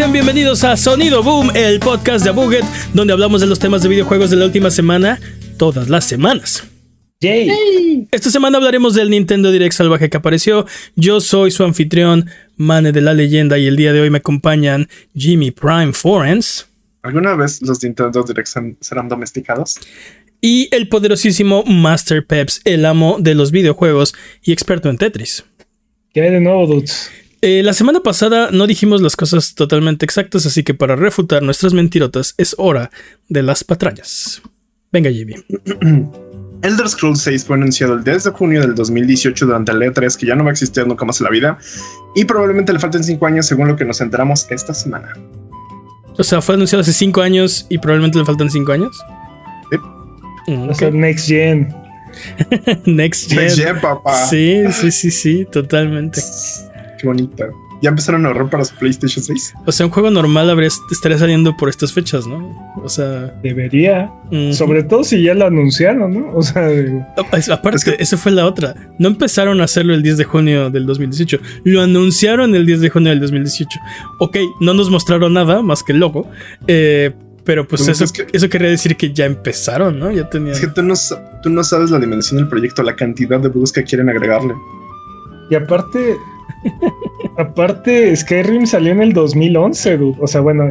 Sean bienvenidos a Sonido Boom, el podcast de Buget, donde hablamos de los temas de videojuegos de la última semana, todas las semanas. Yay. Esta semana hablaremos del Nintendo Direct salvaje que apareció. Yo soy su anfitrión, Mane de la leyenda, y el día de hoy me acompañan Jimmy Prime Forens. ¿Alguna vez los Nintendo Direct serán domesticados? Y el poderosísimo Master Peps, el amo de los videojuegos y experto en Tetris. ¿Qué hay de nuevo, dudes? Eh, la semana pasada no dijimos las cosas totalmente exactas, así que para refutar nuestras mentirotas es hora de las patrañas. Venga, Jimmy. Elder Scrolls 6 fue anunciado el 10 de junio del 2018 durante el E3, que ya no va a existir nunca más en la vida, y probablemente le falten 5 años según lo que nos enteramos esta semana. O sea, fue anunciado hace 5 años y probablemente le faltan 5 años. Sí. Mm, okay. Next Gen. Next Gen. Next Gen, papá. Sí, sí, sí, sí, totalmente. Qué bonita. ¿Ya empezaron a ahorrar para su PlayStation 6? O sea, un juego normal habría, estaría saliendo por estas fechas, ¿no? O sea. Debería. Sobre todo si ya lo anunciaron, ¿no? O sea. Aparte, es que... esa fue la otra. No empezaron a hacerlo el 10 de junio del 2018. Lo anunciaron el 10 de junio del 2018. Ok, no nos mostraron nada más que el logo. Eh, pero pues eso, es que, eso querría decir que ya empezaron, ¿no? Ya tenían. Es que tú no, tú no sabes la dimensión del proyecto, la cantidad de bugs que quieren agregarle. Y aparte, Aparte, Skyrim salió en el 2011, dude. O sea, bueno,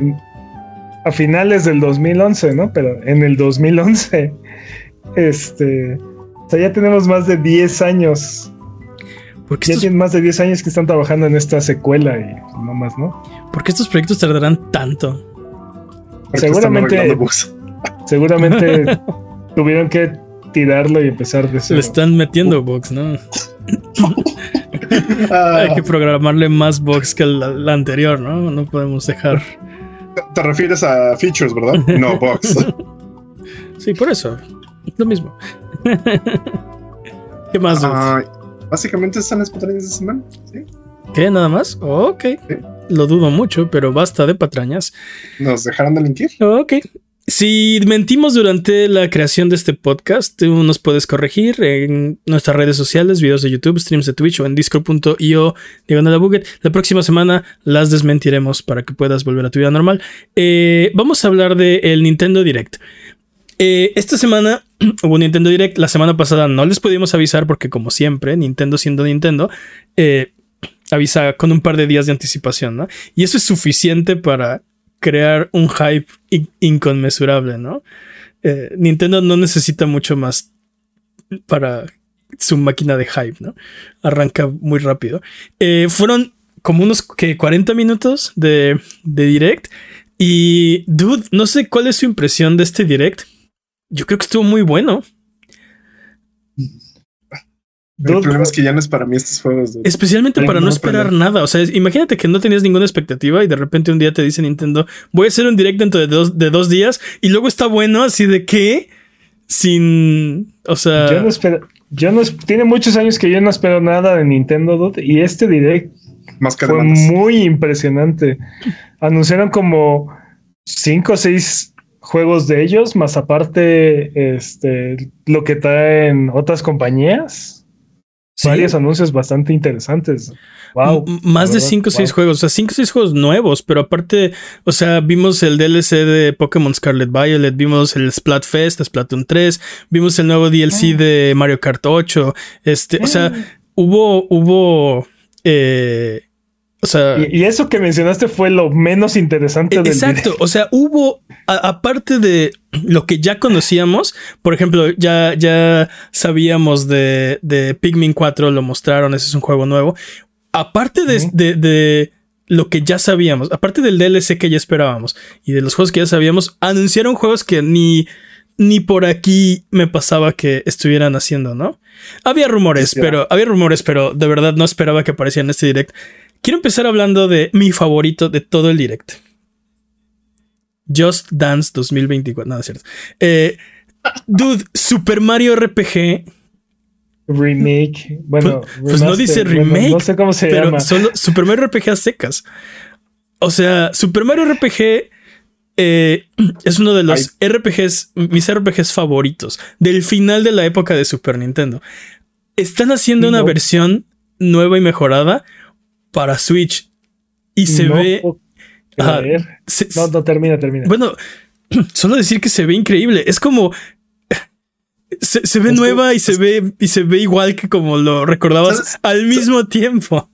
a finales del 2011, ¿no? Pero en el 2011, este, o sea, ya tenemos más de 10 años. Porque ya estos... tienen más de 10 años que están trabajando en esta secuela y no más, ¿no? ¿Por qué estos proyectos tardarán tanto? Seguramente, seguramente tuvieron que tirarlo y empezar de cero. Le están metiendo bugs, ¿no? Hay que programarle más bugs que la, anterior, ¿no? No podemos dejar. Te refieres a features, ¿verdad? No bugs. sí, por eso. Lo mismo. ¿Qué más? Uh, básicamente están las patrañas de semana. ¿sí? ¿Qué? ¿Nada más? ok. ¿Sí? Lo dudo mucho, pero basta de patrañas. ¿Nos dejaron de linkir? Ok. Si mentimos durante la creación de este podcast, tú nos puedes corregir en nuestras redes sociales, videos de YouTube, streams de Twitch o en discord.io diagonal buget. La próxima semana las desmentiremos para que puedas volver a tu vida normal. Eh, vamos a hablar del el Nintendo Direct. Eh, esta semana hubo un Nintendo Direct. La semana pasada no les pudimos avisar porque, como siempre, Nintendo siendo Nintendo, eh, avisa con un par de días de anticipación, ¿no? Y eso es suficiente para crear un hype inconmensurable, ¿no? Eh, Nintendo no necesita mucho más para su máquina de hype, ¿no? Arranca muy rápido. Eh, fueron como unos que 40 minutos de, de direct. Y, dude, no sé cuál es su impresión de este direct. Yo creo que estuvo muy bueno. El problema es que ya no es para mí estos juegos. Especialmente para no esperar nada. O sea, imagínate que no tenías ninguna expectativa y de repente un día te dice Nintendo, voy a hacer un direct dentro de dos, de dos días y luego está bueno, así de que sin. O sea. Yo no espero. Yo no. Tiene muchos años que yo no espero nada de Nintendo y este direct fue muy impresionante. Anunciaron como cinco o seis juegos de ellos, más aparte este, lo que traen otras compañías. ¿Sí? varios anuncios bastante interesantes. Wow. M más de 5 o 6 wow. juegos, o sea, 5 o 6 juegos nuevos, pero aparte, o sea, vimos el DLC de Pokémon Scarlet Violet, vimos el Splatfest, Splatoon 3, vimos el nuevo DLC oh. de Mario Kart 8, este, o sea, hubo, hubo, eh, o sea, y, y, eso que mencionaste fue lo menos interesante del Exacto, o sea, hubo a, aparte de lo que ya conocíamos, por ejemplo, ya, ya sabíamos de, de Pikmin 4, lo mostraron, ese es un juego nuevo. Aparte de, uh -huh. de, de lo que ya sabíamos, aparte del DLC que ya esperábamos y de los juegos que ya sabíamos, anunciaron juegos que ni, ni por aquí me pasaba que estuvieran haciendo, ¿no? Había rumores, sí, pero había rumores, pero de verdad no esperaba que aparecieran en este direct. Quiero empezar hablando de mi favorito de todo el direct. Just Dance 2024. No, es cierto. Eh, dude, Super Mario RPG. Remake. Bueno, pues, pues no dice remake. Bueno, no sé cómo se pero llama. Solo Super Mario RPG a secas. O sea, Super Mario RPG eh, es uno de los Ay. RPGs, mis RPGs favoritos del final de la época de Super Nintendo. Están haciendo no. una versión nueva y mejorada para Switch. y se ve. no, no, termina, termina. Bueno, solo decir que se ve increíble. Es como. Se, ve nueva y se ve y se ve igual que como lo recordabas al mismo tiempo.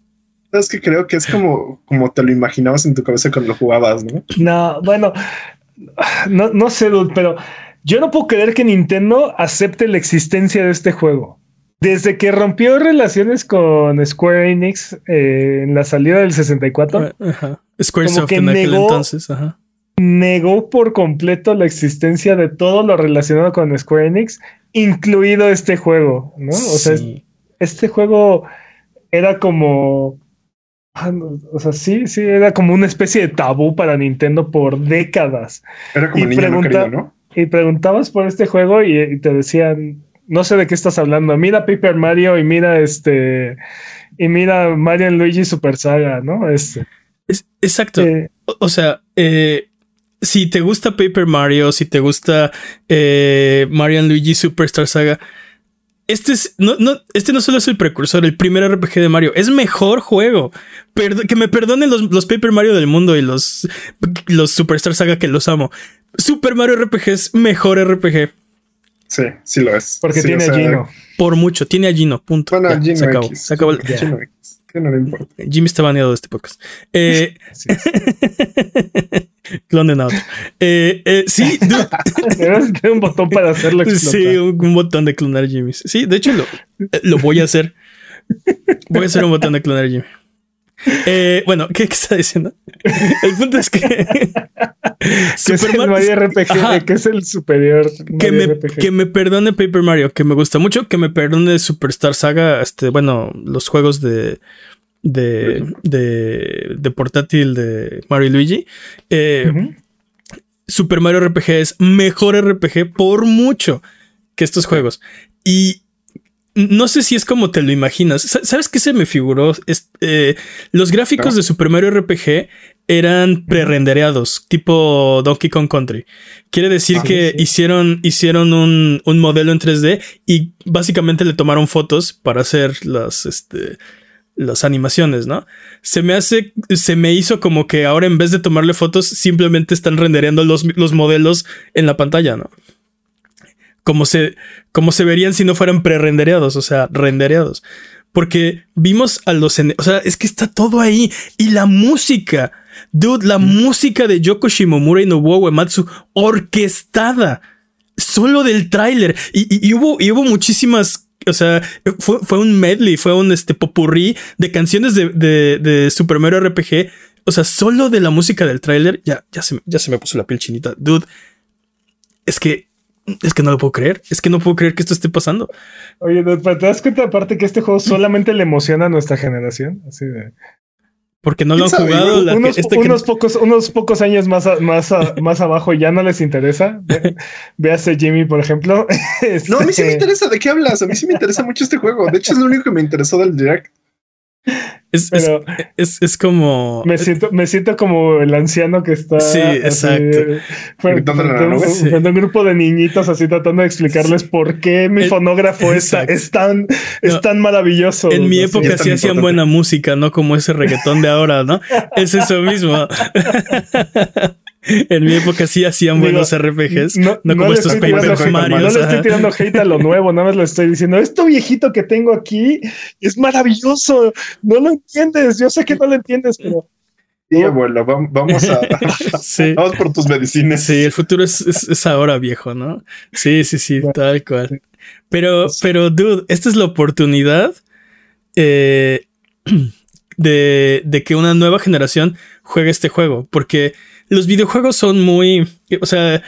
Es que creo que es como, como te lo imaginabas en tu cabeza cuando lo jugabas, ¿no? No, bueno, no, no sé, pero yo no puedo creer que Nintendo acepte la existencia de este juego. Desde que rompió relaciones con Square Enix eh, en la salida del 64, ajá. Squaresoft en aquel entonces, ajá. negó por completo la existencia de todo lo relacionado con Square Enix, incluido este juego, ¿no? O sea, este juego era como Ah, o sea, sí, sí, era como una especie de tabú para Nintendo por décadas. Era como y, ¿no? y preguntabas por este juego y, te decían, no sé de qué estás hablando, mira Paper Mario y mira este, y mira Mario Luigi Super Saga, ¿no? Este. exacto. Eh, o, sea, eh, si te gusta Paper Mario, si te gusta eh, Mario Luigi Superstar Saga, este, es, no, no, este no solo es el precursor, el primer RPG de Mario, es mejor juego. que me perdonen los, los, Paper Mario del mundo y los, los Superstar Saga que los amo. Super Mario RPG es mejor RPG. Sí, sí lo es. Porque tiene a Gino. Por mucho, tiene a Gino, punto. Bueno, Gino se acabó. Se acabó. Gino no le importa. Jimmy está baneado de este podcast. Eh, Clonen out. Eh, eh, sí, dude. un botón para hacerlo explotar. Sí, un, botón de clonar Jimmy. Sí, de hecho lo, eh, lo voy a hacer. Voy a hacer un botón de clonar Jimmy. Eh, bueno, ¿qué, está diciendo? El punto es que. Super Mario RPG, que es el superior. Que me, que me, perdone Paper Mario, que me gusta mucho. Que me perdone Superstar Saga. Este, bueno, los juegos de. De, de, de portátil de Mario y Luigi. Eh, Super Mario RPG es mejor RPG por mucho que estos juegos. Y no sé si es como te lo imaginas. ¿Sabes qué se me figuró? Eh, los gráficos de Super Mario RPG eran pre-rendereados, tipo Donkey Kong Country. Quiere decir que hicieron, hicieron un, modelo en 3D y básicamente le tomaron fotos para hacer las, este, las animaciones, ¿no? Se me hace, se me hizo como que ahora en vez de tomarle fotos, simplemente están rendereando los, los modelos en la pantalla, ¿no? Como se, como se verían si no fueran pre-rendereados, o sea, rendereados. Porque vimos a los... O sea, es que está todo ahí. Y la música, dude, la música de Yoko Shimomura y Nobuo Uematsu orquestada. Solo del tráiler. Y, hubo, y hubo muchísimas o sea, fue, un medley, fue un este popurrí de canciones de, de, Super Mario RPG. O sea, solo de la música del tráiler, ya, ya, se, ya se me puso la piel chinita. Dude, es que es que no lo puedo creer. Es que no puedo creer que esto esté pasando. Oye, ¿te das cuenta aparte que este juego solamente le emociona a nuestra generación? Así de. Porque no lo han jugado. Este unos, pocos, unos pocos años más, más, más abajo ya no les interesa. Véase Jimmy, por ejemplo. No, a mí sí me este interesa. ¿De qué hablas? A mí sí me interesa mucho este juego. De hecho, es lo único que me interesó del Direct. Es, es, es, como. Me siento, me siento como el anciano que está. Sí, exacto. Frente, un, grupo de niñitos así tratando de explicarles por qué mi fonógrafo es, es, tan, es tan maravilloso. En mi época sí hacían buena música, no como ese reggaetón de ahora, ¿no? es eso mismo. En mi época sí hacían buenos RPGs, no, como estos Paper Mario. No le estoy tirando hate a lo nuevo, nada más le estoy diciendo, esto viejito que tengo aquí es maravilloso, no lo entiendes, yo sé que no lo entiendes, pero... Sí, abuelo, vamos a... Vamos por tus medicinas. Sí, el futuro es, ahora viejo, ¿no? Sí, sí, sí, tal cual. Pero, pero, dude, esta es la oportunidad eh, de, de que una nueva generación juegue este juego, porque los videojuegos son muy, o sea,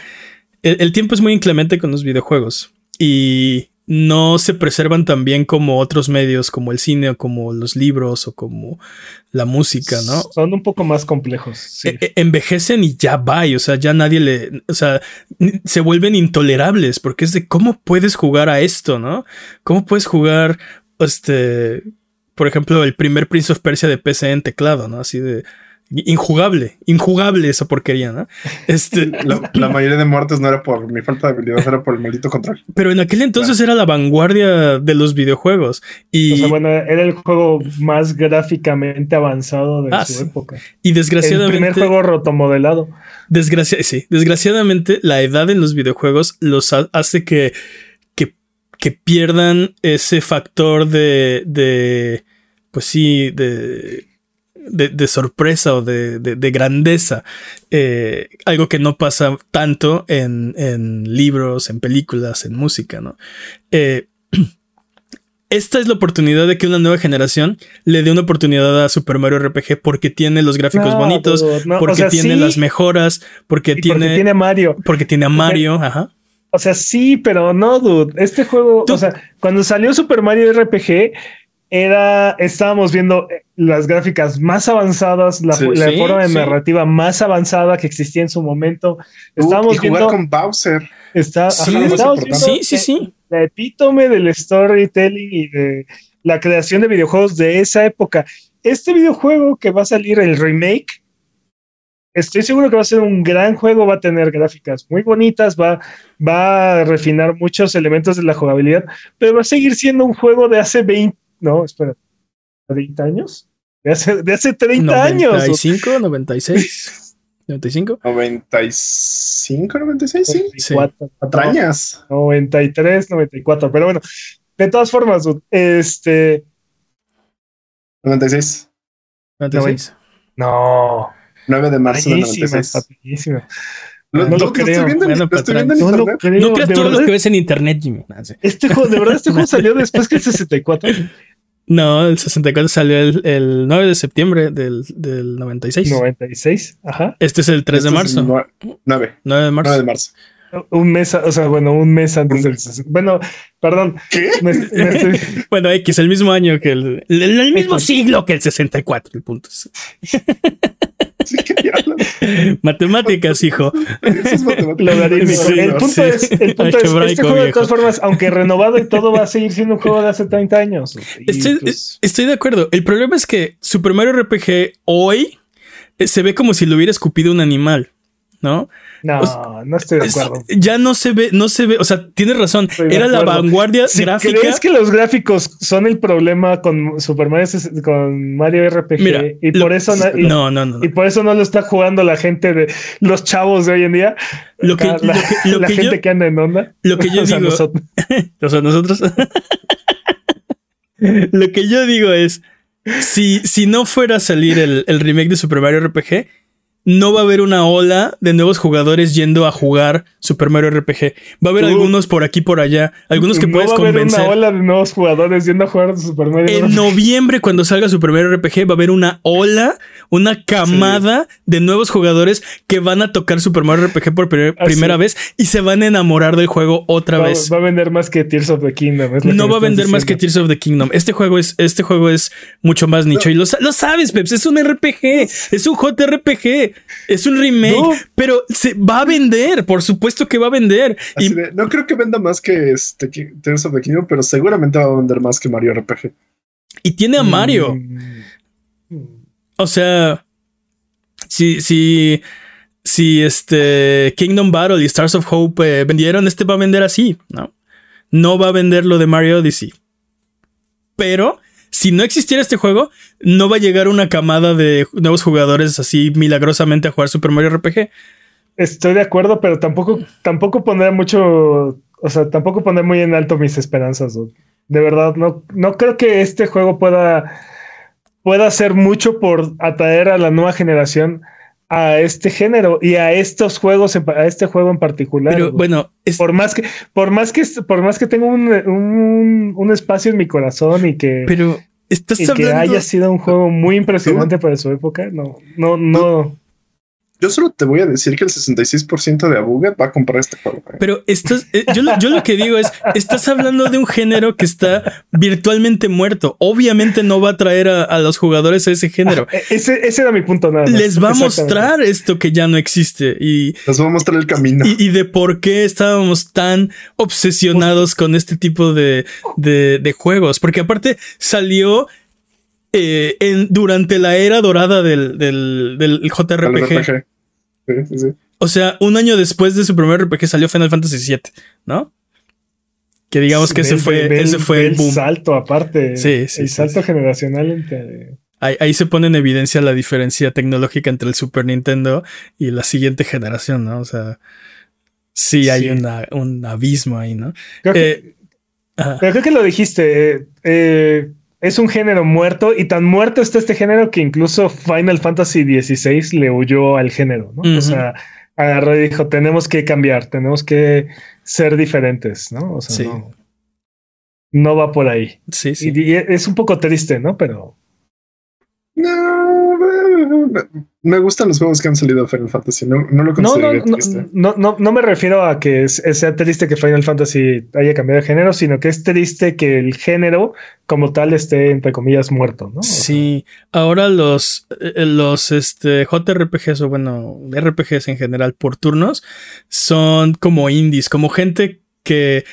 el, tiempo es muy inclemente con los videojuegos y no se preservan tan bien como otros medios, como el cine o como los libros o como la música, ¿no? Son un poco más complejos. E, e, envejecen y ya va, o sea, ya nadie le, o sea, se vuelven intolerables porque es de cómo puedes jugar a esto, ¿no? ¿Cómo puedes jugar, este, por ejemplo, el primer Prince of Persia de PC en teclado, ¿no? Así de, injugable, injugable esa porquería, ¿no? Este, la, mayoría de muertes no era por mi falta de habilidad, era por el maldito control. Pero en aquel entonces era la vanguardia de los videojuegos. Y o sea, bueno, era el juego más gráficamente avanzado de ah, su época. Y desgraciadamente. El primer juego rotomodelado. Desgracia sí, desgraciadamente, la edad en los videojuegos los hace que, que, que pierdan ese factor de, de pues sí, de de, sorpresa o de, grandeza. Eh, algo que no pasa tanto en, libros, en películas, en música, ¿no? Eh, esta es la oportunidad de que una nueva generación le dé una oportunidad a Super Mario RPG porque tiene los gráficos bonitos, porque tiene las mejoras, porque tiene, porque tiene Mario. Porque tiene a Mario, ajá. O sea, sí, pero no, dude. Este juego, o sea, cuando salió Super Mario RPG, era, estábamos viendo eh, las gráficas más avanzadas, la, forma de narrativa más avanzada que existía en su momento. Estábamos viendo con Bowser. Está, sí, sí, sí, La epítome del storytelling y de la creación de videojuegos de esa época. Este videojuego que va a salir, el remake, estoy seguro que va a ser un gran juego, va a tener gráficas muy bonitas, va, va a refinar muchos elementos de la jugabilidad, pero va a seguir siendo un juego de hace 20 no, espera, 30 años. De hace, de hace 30 años. 95, 96. 95. 95, 96, sí. 94, años. 93, 94. Pero bueno, de todas formas, este. 96. 96. No. 9 de marzo de 96. No, no, lo, creo. Viendo, bueno, lo estoy viendo en no internet. Lo creo. No creas todo lo que ves en internet, Jimmy. Este juego, de verdad, este juego salió después que el 64. No, el 64 salió el, el 9 de septiembre del, del 96. 96, ajá. Este es el 3 este de marzo. 9. 9 de marzo. 9 de marzo. Un mes, o sea, bueno, un mes antes del. Bueno, perdón. ¿Qué? Me, me estoy... bueno, X, el mismo año que el. El, el mismo siglo que el 64, el punto. Es. matemáticas, hijo. Logarítmico. el punto es, el punto es este juego de todas formas, aunque renovado y todo, va a seguir siendo un juego de hace 30 años. Estoy, pues... estoy de acuerdo. El problema es que Super Mario RPG hoy eh, se ve como si lo hubiera escupido un animal, ¿no? No, no estoy de acuerdo. Ya no se ve, no se ve, o sea, tienes razón. Era la vanguardia si gráfica. ¿Crees que los gráficos son el problema con Super Mario, con Mario RPG? Mira, y por eso y, no, no, no, Y por eso no lo está jugando la gente de los chavos de hoy en día. Lo que, la, lo la gente que anda en onda. Lo que yo o digo. nosotros. o sea, nosotros. lo que yo digo es. Si, si no fuera a salir el, el remake de Super Mario RPG, no va a haber una ola de nuevos jugadores yendo a jugar Super Mario RPG. Va a haber algunos por aquí por allá, algunos que puedes convencer. No va a haber una ola de nuevos jugadores yendo a jugar Super Mario. En noviembre cuando salga Super Mario RPG va a haber una ola, una camada de nuevos jugadores que van a tocar Super Mario RPG por primera vez y se van a enamorar del juego otra vez. Va a vender más que Tears of the Kingdom. no va a vender más que Tears of the Kingdom. Este juego es este juego es mucho más nicho y lo, lo sabes, Peps, es un RPG, es un JRPG. Es un remake, pero se va a vender, por supuesto que va a vender. Y... no creo que venda más que este Tears of the Kingdom, pero seguramente va a vender más que Mario RPG. Y tiene a Mario. Mm. O sea, si, si, si este Kingdom Battle y Stars of Hope eh, vendieron, este va a vender así, ¿no? No va a vender lo de Mario Odyssey. Pero si no existiera este juego, no va a llegar una camada de nuevos jugadores así milagrosamente a jugar Super Mario RPG. Estoy de acuerdo, pero tampoco, tampoco pondré mucho, o sea, tampoco pondré muy en alto mis esperanzas. De verdad, no, no creo que este juego pueda, pueda hacer mucho por atraer a la nueva generación a este género y a estos juegos, a este juego en particular. Pero bueno, por más que, por más que, por más que tenga un, un, espacio en mi corazón y que, pero estás que haya sido un juego muy impresionante para su época, no, no, no. Yo solo te voy a decir que el 66% de Abuget va a comprar este juego. Pero estás, eh, yo, yo, lo que digo es, estás hablando de un género que está virtualmente muerto. Obviamente no va a traer a, los jugadores a ese género. E, ese, ese, era mi punto nada. Les va a mostrar esto que ya no existe y les va a mostrar el camino. Y, de por qué estábamos tan obsesionados con este tipo de, de, de juegos. Porque aparte salió eh, en, durante la era dorada del, del, JRPG. O sea, un año después de su primer RPG salió Final Fantasy VII, ¿no? Que digamos que ese fue, ese fue el, boom. salto aparte. Sí, sí. El salto generacional entre. Ahí, se pone en evidencia la diferencia tecnológica entre el Super Nintendo y la siguiente generación, ¿no? O sea, sí hay un abismo ahí, ¿no? Creo que, eh, pero creo que lo dijiste. Eh, eh, es un género muerto y tan muerto está este género que incluso Final Fantasy XVI le huyó al género, ¿no? O sea, agarró y dijo, tenemos que cambiar, tenemos que ser diferentes, ¿no? O sea, no, no, va por ahí. Sí, sí. y es un poco triste, ¿no? Pero no, me gustan los juegos que han salido de Final Fantasy. No, no lo considero no, no, no, no, me refiero a que sea triste que Final Fantasy haya cambiado de género, sino que es triste que el género como tal esté, entre comillas, muerto. ¿no? Sí, ahora los, eh, los este, JRPGs o bueno, RPGs en general por turnos son como indies, como gente que,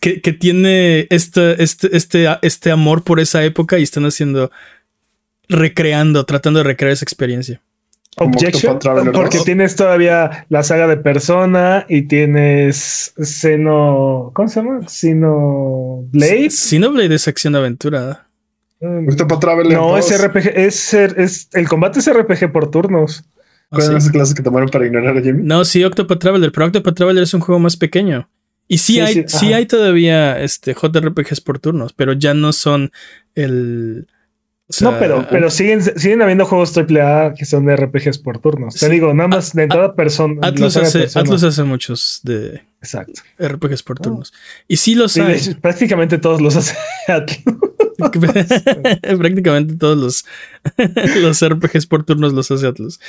que, que tiene este, este, este, este amor por esa época y están haciendo recreando, tratando de recrear esa experiencia. Objection, porque tienes todavía la saga de Persona y tienes Xeno. ¿Cómo se llama? Xenoblade. Xenoblade es acción aventura. Mm. no, es RPG, es, es, el combate es RPG por turnos. ¿Cuáles son las clases que tomaron para ignorar a Jimmy? No, sí, Octopath Traveler, pero Octopath Traveler es un juego más pequeño. Y sí, hay, sí hay todavía este, JRPGs por turnos, pero ya no son el no, pero, pero siguen, siguen habiendo juegos AAA que son de RPGs por turnos. Te digo, nada más de entrada persona. Atlus hace, Atlus hace muchos de Exacto. RPGs por turnos. Y sí los hay. Prácticamente todos los hace Atlus. prácticamente todos los, los RPGs por turnos los hace Atlus.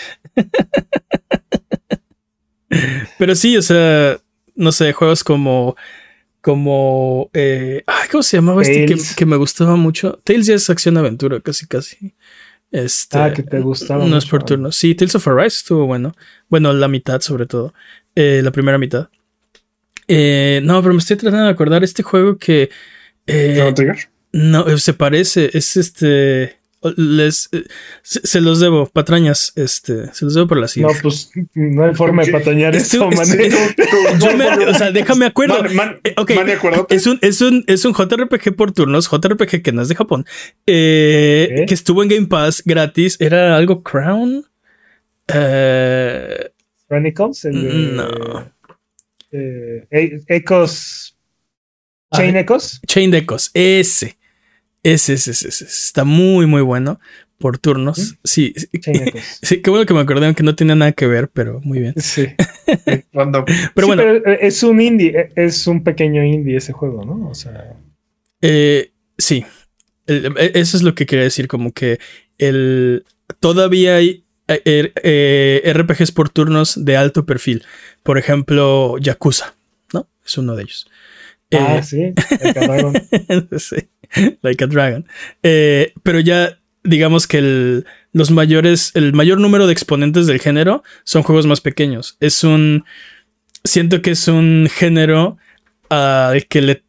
pero sí, o sea, no sé, juegos como como. Eh, ¿Cómo se llamaba este que, me gustaba mucho? Tales ya es acción-aventura, casi, casi. Este, ah, que te gustaba. No es por turno. Sí, Tales of Arise estuvo bueno. Bueno, la mitad, sobre todo. Eh, la primera mitad. Eh, no, pero me estoy tratando de acordar este juego que. Eh, no, se parece. Es este les eh, se, los debo, patrañas, este, se los debo por la silla. No, pues no hay forma de patrañar esto, me, o sea, déjame acuerdo. Eh, es un, es un, es un JRPG por turnos, JRPG que no es de Japón, eh, que estuvo en Game Pass gratis, era algo Crown. Eh, Chronicles, el no. Eh, Ecos Chain Ecos. Chain Ecos, ese. Ese, ese, ese, está muy, muy bueno por turnos. Sí, sí, qué bueno que me acordé, aunque no tenía nada que ver, pero muy bien. Sí. pero bueno. Eh, es un indie, eh, es un pequeño indie ese juego, ¿no? O sea. Eh, sí. eso es lo que quería decir, como que el todavía hay er, RPGs por turnos de alto perfil. Por ejemplo, Yakuza, ¿no? Es uno de ellos. Ah, sí. sí. like a Dragon. Eh, pero ya digamos que el, los mayores, el mayor número de exponentes del género son juegos más pequeños. Es un, siento que es un género al que le,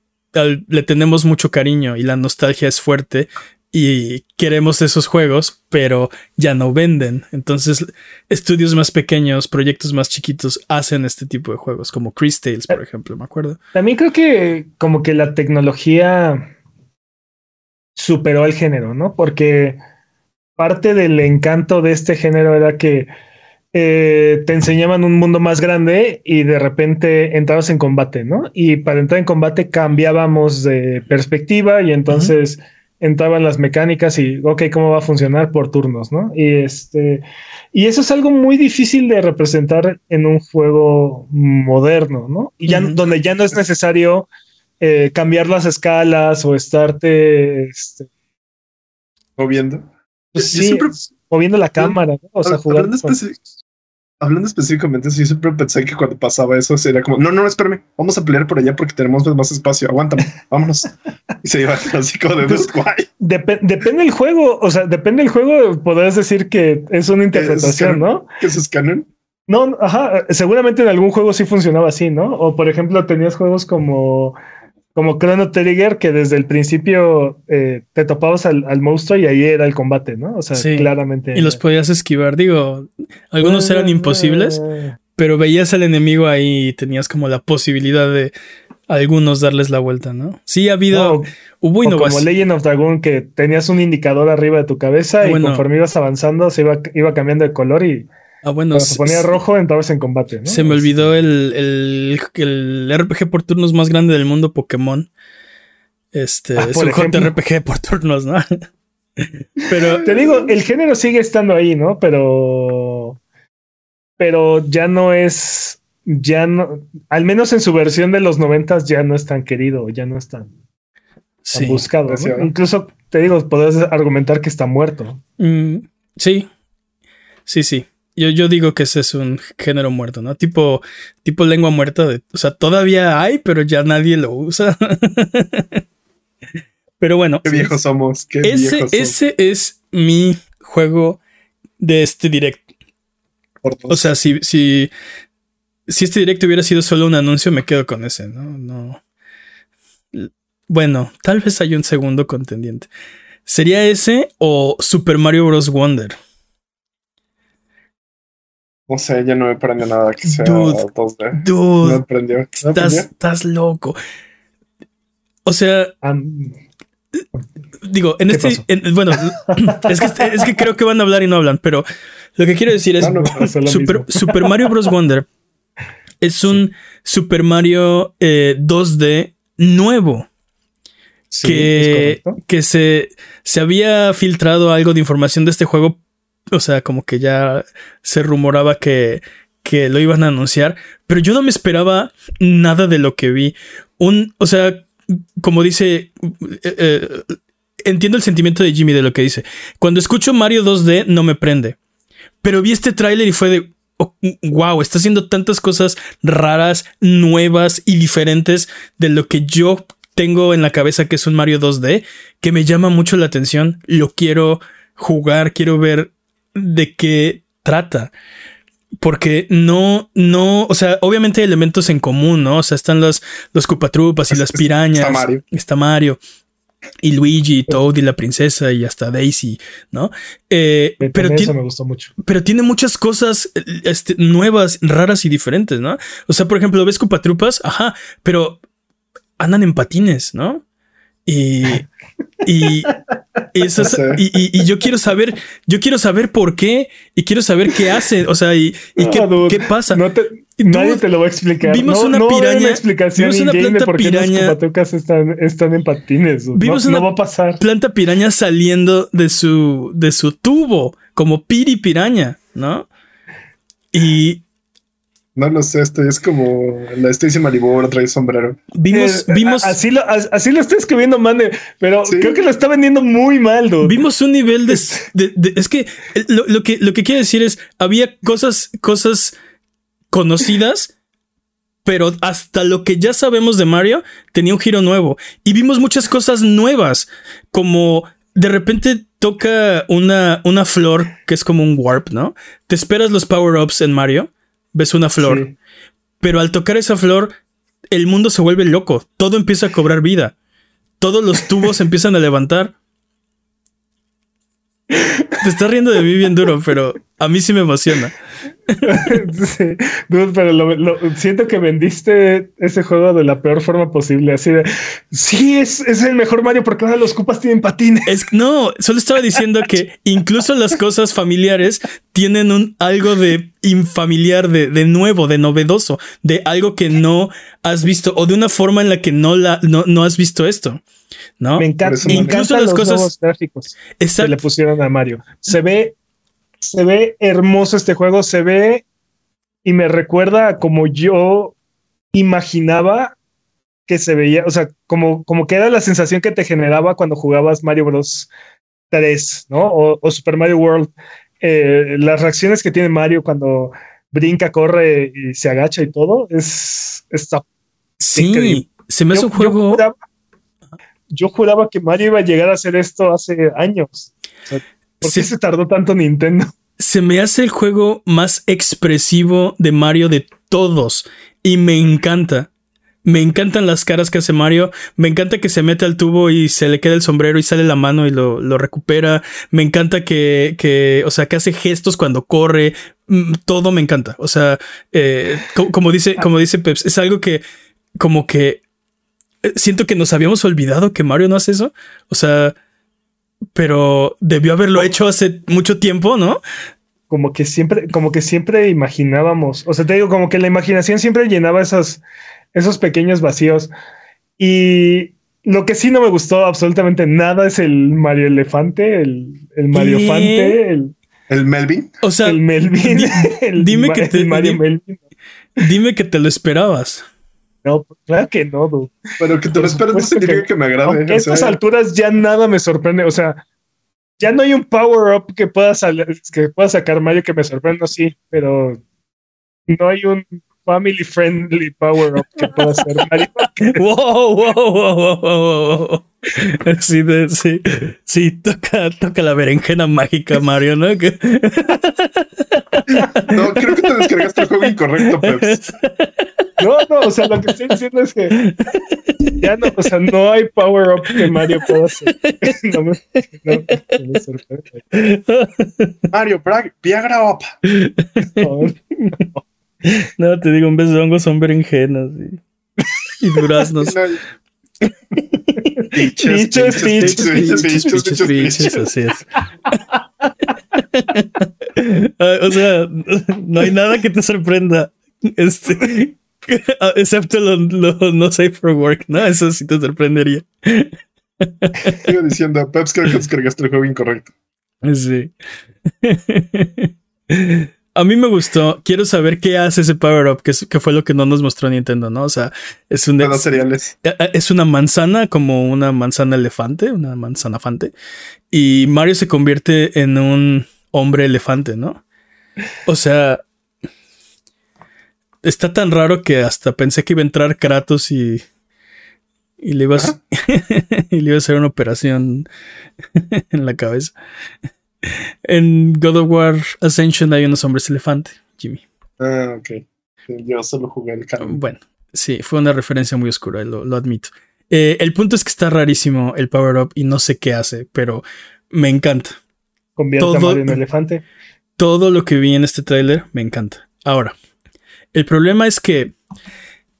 le tenemos mucho cariño y la nostalgia es fuerte y queremos esos juegos, pero ya no venden. Entonces, estudios más pequeños, proyectos más chiquitos hacen este tipo de juegos, como Chris Tales, por ejemplo, me acuerdo. También creo que como que la tecnología superó al género, ¿no? Porque parte del encanto de este género era que eh, te enseñaban un mundo más grande y de repente entrabas en combate, ¿no? Y para entrar en combate cambiábamos de perspectiva y entonces entraban las mecánicas y, ok, ¿cómo va a funcionar por turnos, ¿no? Y este, y eso es algo muy difícil de representar en un juego moderno, ¿no? Y ya, donde ya no es necesario eh, cambiar las escalas o estarte este, moviendo. Pues sí, moviendo la cámara, O sea, hablando, hablando, específicamente, sí, siempre pensé que cuando pasaba eso sería como, no, no, espérame, vamos a pelear por allá porque tenemos más espacio, aguántame, vámonos. y se iba así como de pues, Depende del juego, o sea, depende del juego, podrías decir que es una interpretación, ¿no? Que es canon. No, ajá, seguramente en algún juego sí funcionaba así, ¿no? O por ejemplo, tenías juegos como como Chrono Trigger, que desde el principio eh, te topabas al, monstruo y ahí era el combate, ¿no? O sea, claramente. Y los podías esquivar. Digo, algunos eran imposibles, pero veías al enemigo ahí y tenías como la posibilidad de algunos darles la vuelta, ¿no? Sí ha habido, hubo innovación. Como Legend of Dragon que tenías un indicador arriba de tu cabeza y conforme ibas avanzando se iba, iba cambiando de color y Ah, bueno. Cuando se ponía rojo, entrabas en combate. Se me olvidó el, el, RPG por turnos más grande del mundo, Pokémon. Este ah, es un JRPG por turnos, ¿no? pero. Te digo, el género sigue estando ahí, ¿no? Pero. Pero ya no es. Ya no. Al menos en su versión de los noventas ya no es tan querido, ya no es tan, buscado. Incluso te digo, podrías argumentar que está muerto. Mm, sí. Sí, sí. Yo, digo que ese es un género muerto, ¿no? Tipo, tipo lengua muerta. De, o sea, todavía hay, pero ya nadie lo usa. pero bueno. Qué viejos somos. Qué ese, viejos ese es mi juego de este directo. O sea, si, si, si este directo hubiera sido solo un anuncio, me quedo con ese, ¿no? No. Bueno, tal vez hay un segundo contendiente. ¿Sería ese o Super Mario Bros. Wonder? No sé, ya no me prendió nada que sea dude, 2D. Dude, no prendió. estás, loco. O sea, digo, en este, bueno, es que, creo que van a hablar y no hablan, pero lo que quiero decir es Super, Mario Bros. Wonder es un Super Mario 2D eh, nuevo. que, que se, se había filtrado algo de información de este juego o sea, como que ya se rumoraba que, que lo iban a anunciar, pero yo no me esperaba nada de lo que vi. Un, o sea, como dice, eh, eh, entiendo el sentimiento de Jimmy de lo que dice. Cuando escucho Mario 2D no me prende, pero vi este tráiler y fue de, wow, oh, está haciendo tantas cosas raras, nuevas y diferentes de lo que yo tengo en la cabeza que es un Mario 2D, que me llama mucho la atención, lo quiero jugar, quiero ver de qué trata. Porque no, no, o sea, obviamente hay elementos en común, ¿no? O sea, están los, los cupatrupas y las pirañas. Está Mario. Está Mario. Y Luigi, y Toad y la princesa y hasta Daisy, ¿no? Eh, pero tiene, me gustó mucho. Pero tiene muchas cosas este, nuevas, raras y diferentes, ¿no? O sea, por ejemplo, ves cupatrupas, ajá, pero andan en patines, ¿no? Y, y, eso y, yo quiero saber, yo quiero saber por qué y quiero saber qué hace, o sea, y, qué, pasa. nadie te lo va a explicar. Vimos una piraña. explicación vimos una planta piraña. están, están en patines. Vimos una va a pasar. planta piraña saliendo de su, de su tubo, como piri piraña, ¿no? Y, no lo sé, esto es como la Stacy Malibu trae sombrero. Vimos, eh, vimos. Así lo, así lo está escribiendo Mane, pero creo que lo está vendiendo muy mal, Vimos un nivel de. es que lo, que lo que quiere decir es: había cosas, cosas conocidas, pero hasta lo que ya sabemos de Mario tenía un giro nuevo. Y vimos muchas cosas nuevas, como de repente toca una, una flor que es como un warp, ¿no? Te esperas los power-ups en Mario ves una flor. Pero al tocar esa flor, el mundo se vuelve loco. Todo empieza a cobrar vida. Todos los tubos empiezan a levantar. Te estás riendo de mí bien duro, pero a mí sí me emociona. sí, pero lo, siento que vendiste ese juego de la peor forma posible. Así de sí, es, es el mejor Mario porque ahora los cupas tienen patines. Es, no, solo estaba diciendo que incluso las cosas familiares tienen un algo de infamiliar, de, de nuevo, de novedoso, de algo que no has visto o de una forma en la que no, la, no, no has visto esto. ¿no? Me encanta. Incluso las cosas gráficos que le pusieron a Mario. Se ve se ve hermoso este juego, se ve y me recuerda como yo imaginaba que se veía, o sea, como, como que era la sensación que te generaba cuando jugabas Mario Bros 3, ¿no? O, Super Mario World. Eh, las reacciones que tiene Mario cuando brinca, corre y se agacha y todo, es, está sí, se me hace un juego. Yo juraba, que Mario iba a llegar a hacer esto hace años. ¿Por qué se tardó tanto Nintendo? Se me hace el juego más expresivo de Mario de todos y me encanta. Me encantan las caras que hace Mario. Me encanta que se mete al tubo y se le queda el sombrero y sale la mano y lo, lo recupera. Me encanta que, que, o sea, que hace gestos cuando corre. Mm, todo me encanta. O sea, eh, como, dice, como dice Peps, es algo que como que eh, siento que nos habíamos olvidado que Mario no hace eso. O sea, pero debió haberlo hecho hace mucho tiempo, ¿no? Como que siempre, como que siempre imaginábamos. O sea, te digo, como que la imaginación siempre llenaba esos, esos pequeños vacíos. Y lo que sí no me gustó absolutamente nada es el Mario Elefante, el, el Mario Fante, el, el Melvin. O sea, el Melvin. dime que te, Mario Melvin. Dime que te lo esperabas. No, claro que no, Pero que te lo esperes no significa que, me agrade. A estas alturas ya nada me sorprende. O sea, ya no hay un power up que pueda, que pueda sacar Mario que me sorprenda, sí, pero no hay un family friendly power up que pueda ser Mario. wow, wow, wow, wow, wow. Sí, de, sí, sí, toca, toca la berenjena mágica, Mario, ¿no? no, creo que te descargaste el juego incorrecto, Peps. No, no, o sea, lo que estoy diciendo es que ya no, o sea, no hay power up que Mario pueda hacer. No me, no, me sorprende. Mario, Viagra up. No, no. te digo, un beso de hongos son berenjenas y, y duraznos. Piches, piches, piches, piches, así es. o sea, no hay nada que te sorprenda. Este, excepto lo, no safe for work, ¿no? Eso sí te sorprendería. Sigo diciendo, Peps, creo que descargaste el juego incorrecto. Sí. A mí me gustó. Quiero saber qué hace ese power up, que, fue lo que no nos mostró Nintendo, ¿no? O sea, es un cereales. Eh, eh, es una manzana como una manzana elefante, una manzana fante. Y Mario se convierte en un hombre elefante, ¿no? O sea, está tan raro que hasta pensé que iba a entrar Kratos y, y le iba a, y le iba a hacer una operación en la cabeza. En God of War Ascension hay unos hombres elefante, Jimmy. Ah, ok. Yo solo jugué el canal. Bueno, sí, fue una referencia muy oscura, lo, admito. Eh, el punto es que está rarísimo el power up y no sé qué hace, pero me encanta. Convierte todo, en elefante. Todo lo que vi en este tráiler me encanta. Ahora, el problema es que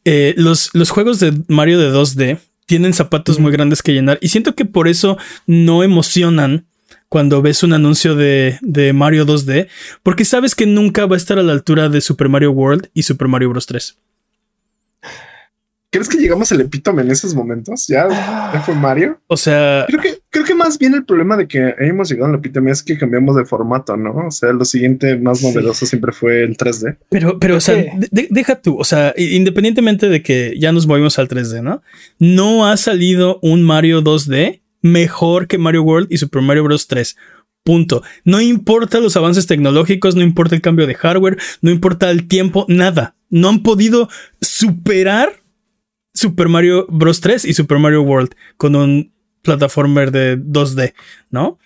eh, los, los juegos de Mario de 2D tienen zapatos muy grandes que llenar y siento que por eso no emocionan cuando ves un anuncio de, de, Mario 2D, porque sabes que nunca va a estar a la altura de Super Mario World y Super Mario Bros. 3. ¿Crees que llegamos al epítome en esos momentos? ¿Ya, fue Mario? O sea... Creo que, creo que más bien el problema de que hemos llegado al epítome es que cambiamos de formato, ¿no? O sea, lo siguiente más novedoso siempre fue el 3D. Pero, pero, o sea, deja tú, o sea, independientemente de que ya nos movimos al 3D, ¿no? No ha salido un Mario 2D mejor que Mario World y Super Mario Bros. 3. Punto. No importa los avances tecnológicos, no importa el cambio de hardware, no importa el tiempo, nada. No han podido superar Super Mario Bros. 3 y Super Mario World con un plataformer de 2D, ¿no?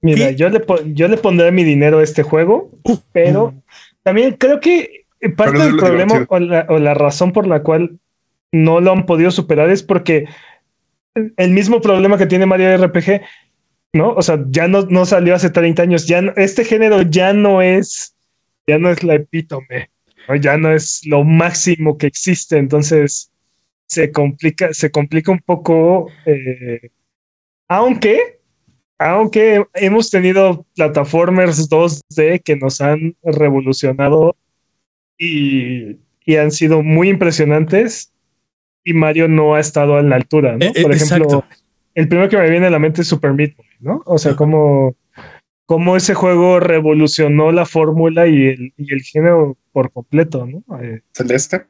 Mira, yo le, yo le pondré mi dinero a este juego, pero también creo que parte del problema o la, razón por la cual no lo han podido superar es porque el mismo problema que tiene Mario RPG, ¿no? O sea, ya no, no salió hace 30 años, ya este género ya no es, ya no es la epítome, ya no es lo máximo que existe, entonces se complica, se complica un poco, eh, aunque, aunque hemos tenido plataformers 2D que nos han revolucionado y, y han sido muy impresionantes y Mario no ha estado a la altura, ¿no? Eh, Por ejemplo, el primero que me viene a la mente es Super Meat Boy, ¿no? O sea, como cómo ese juego revolucionó la fórmula y el, y el género por completo, ¿no? Eh, Celeste.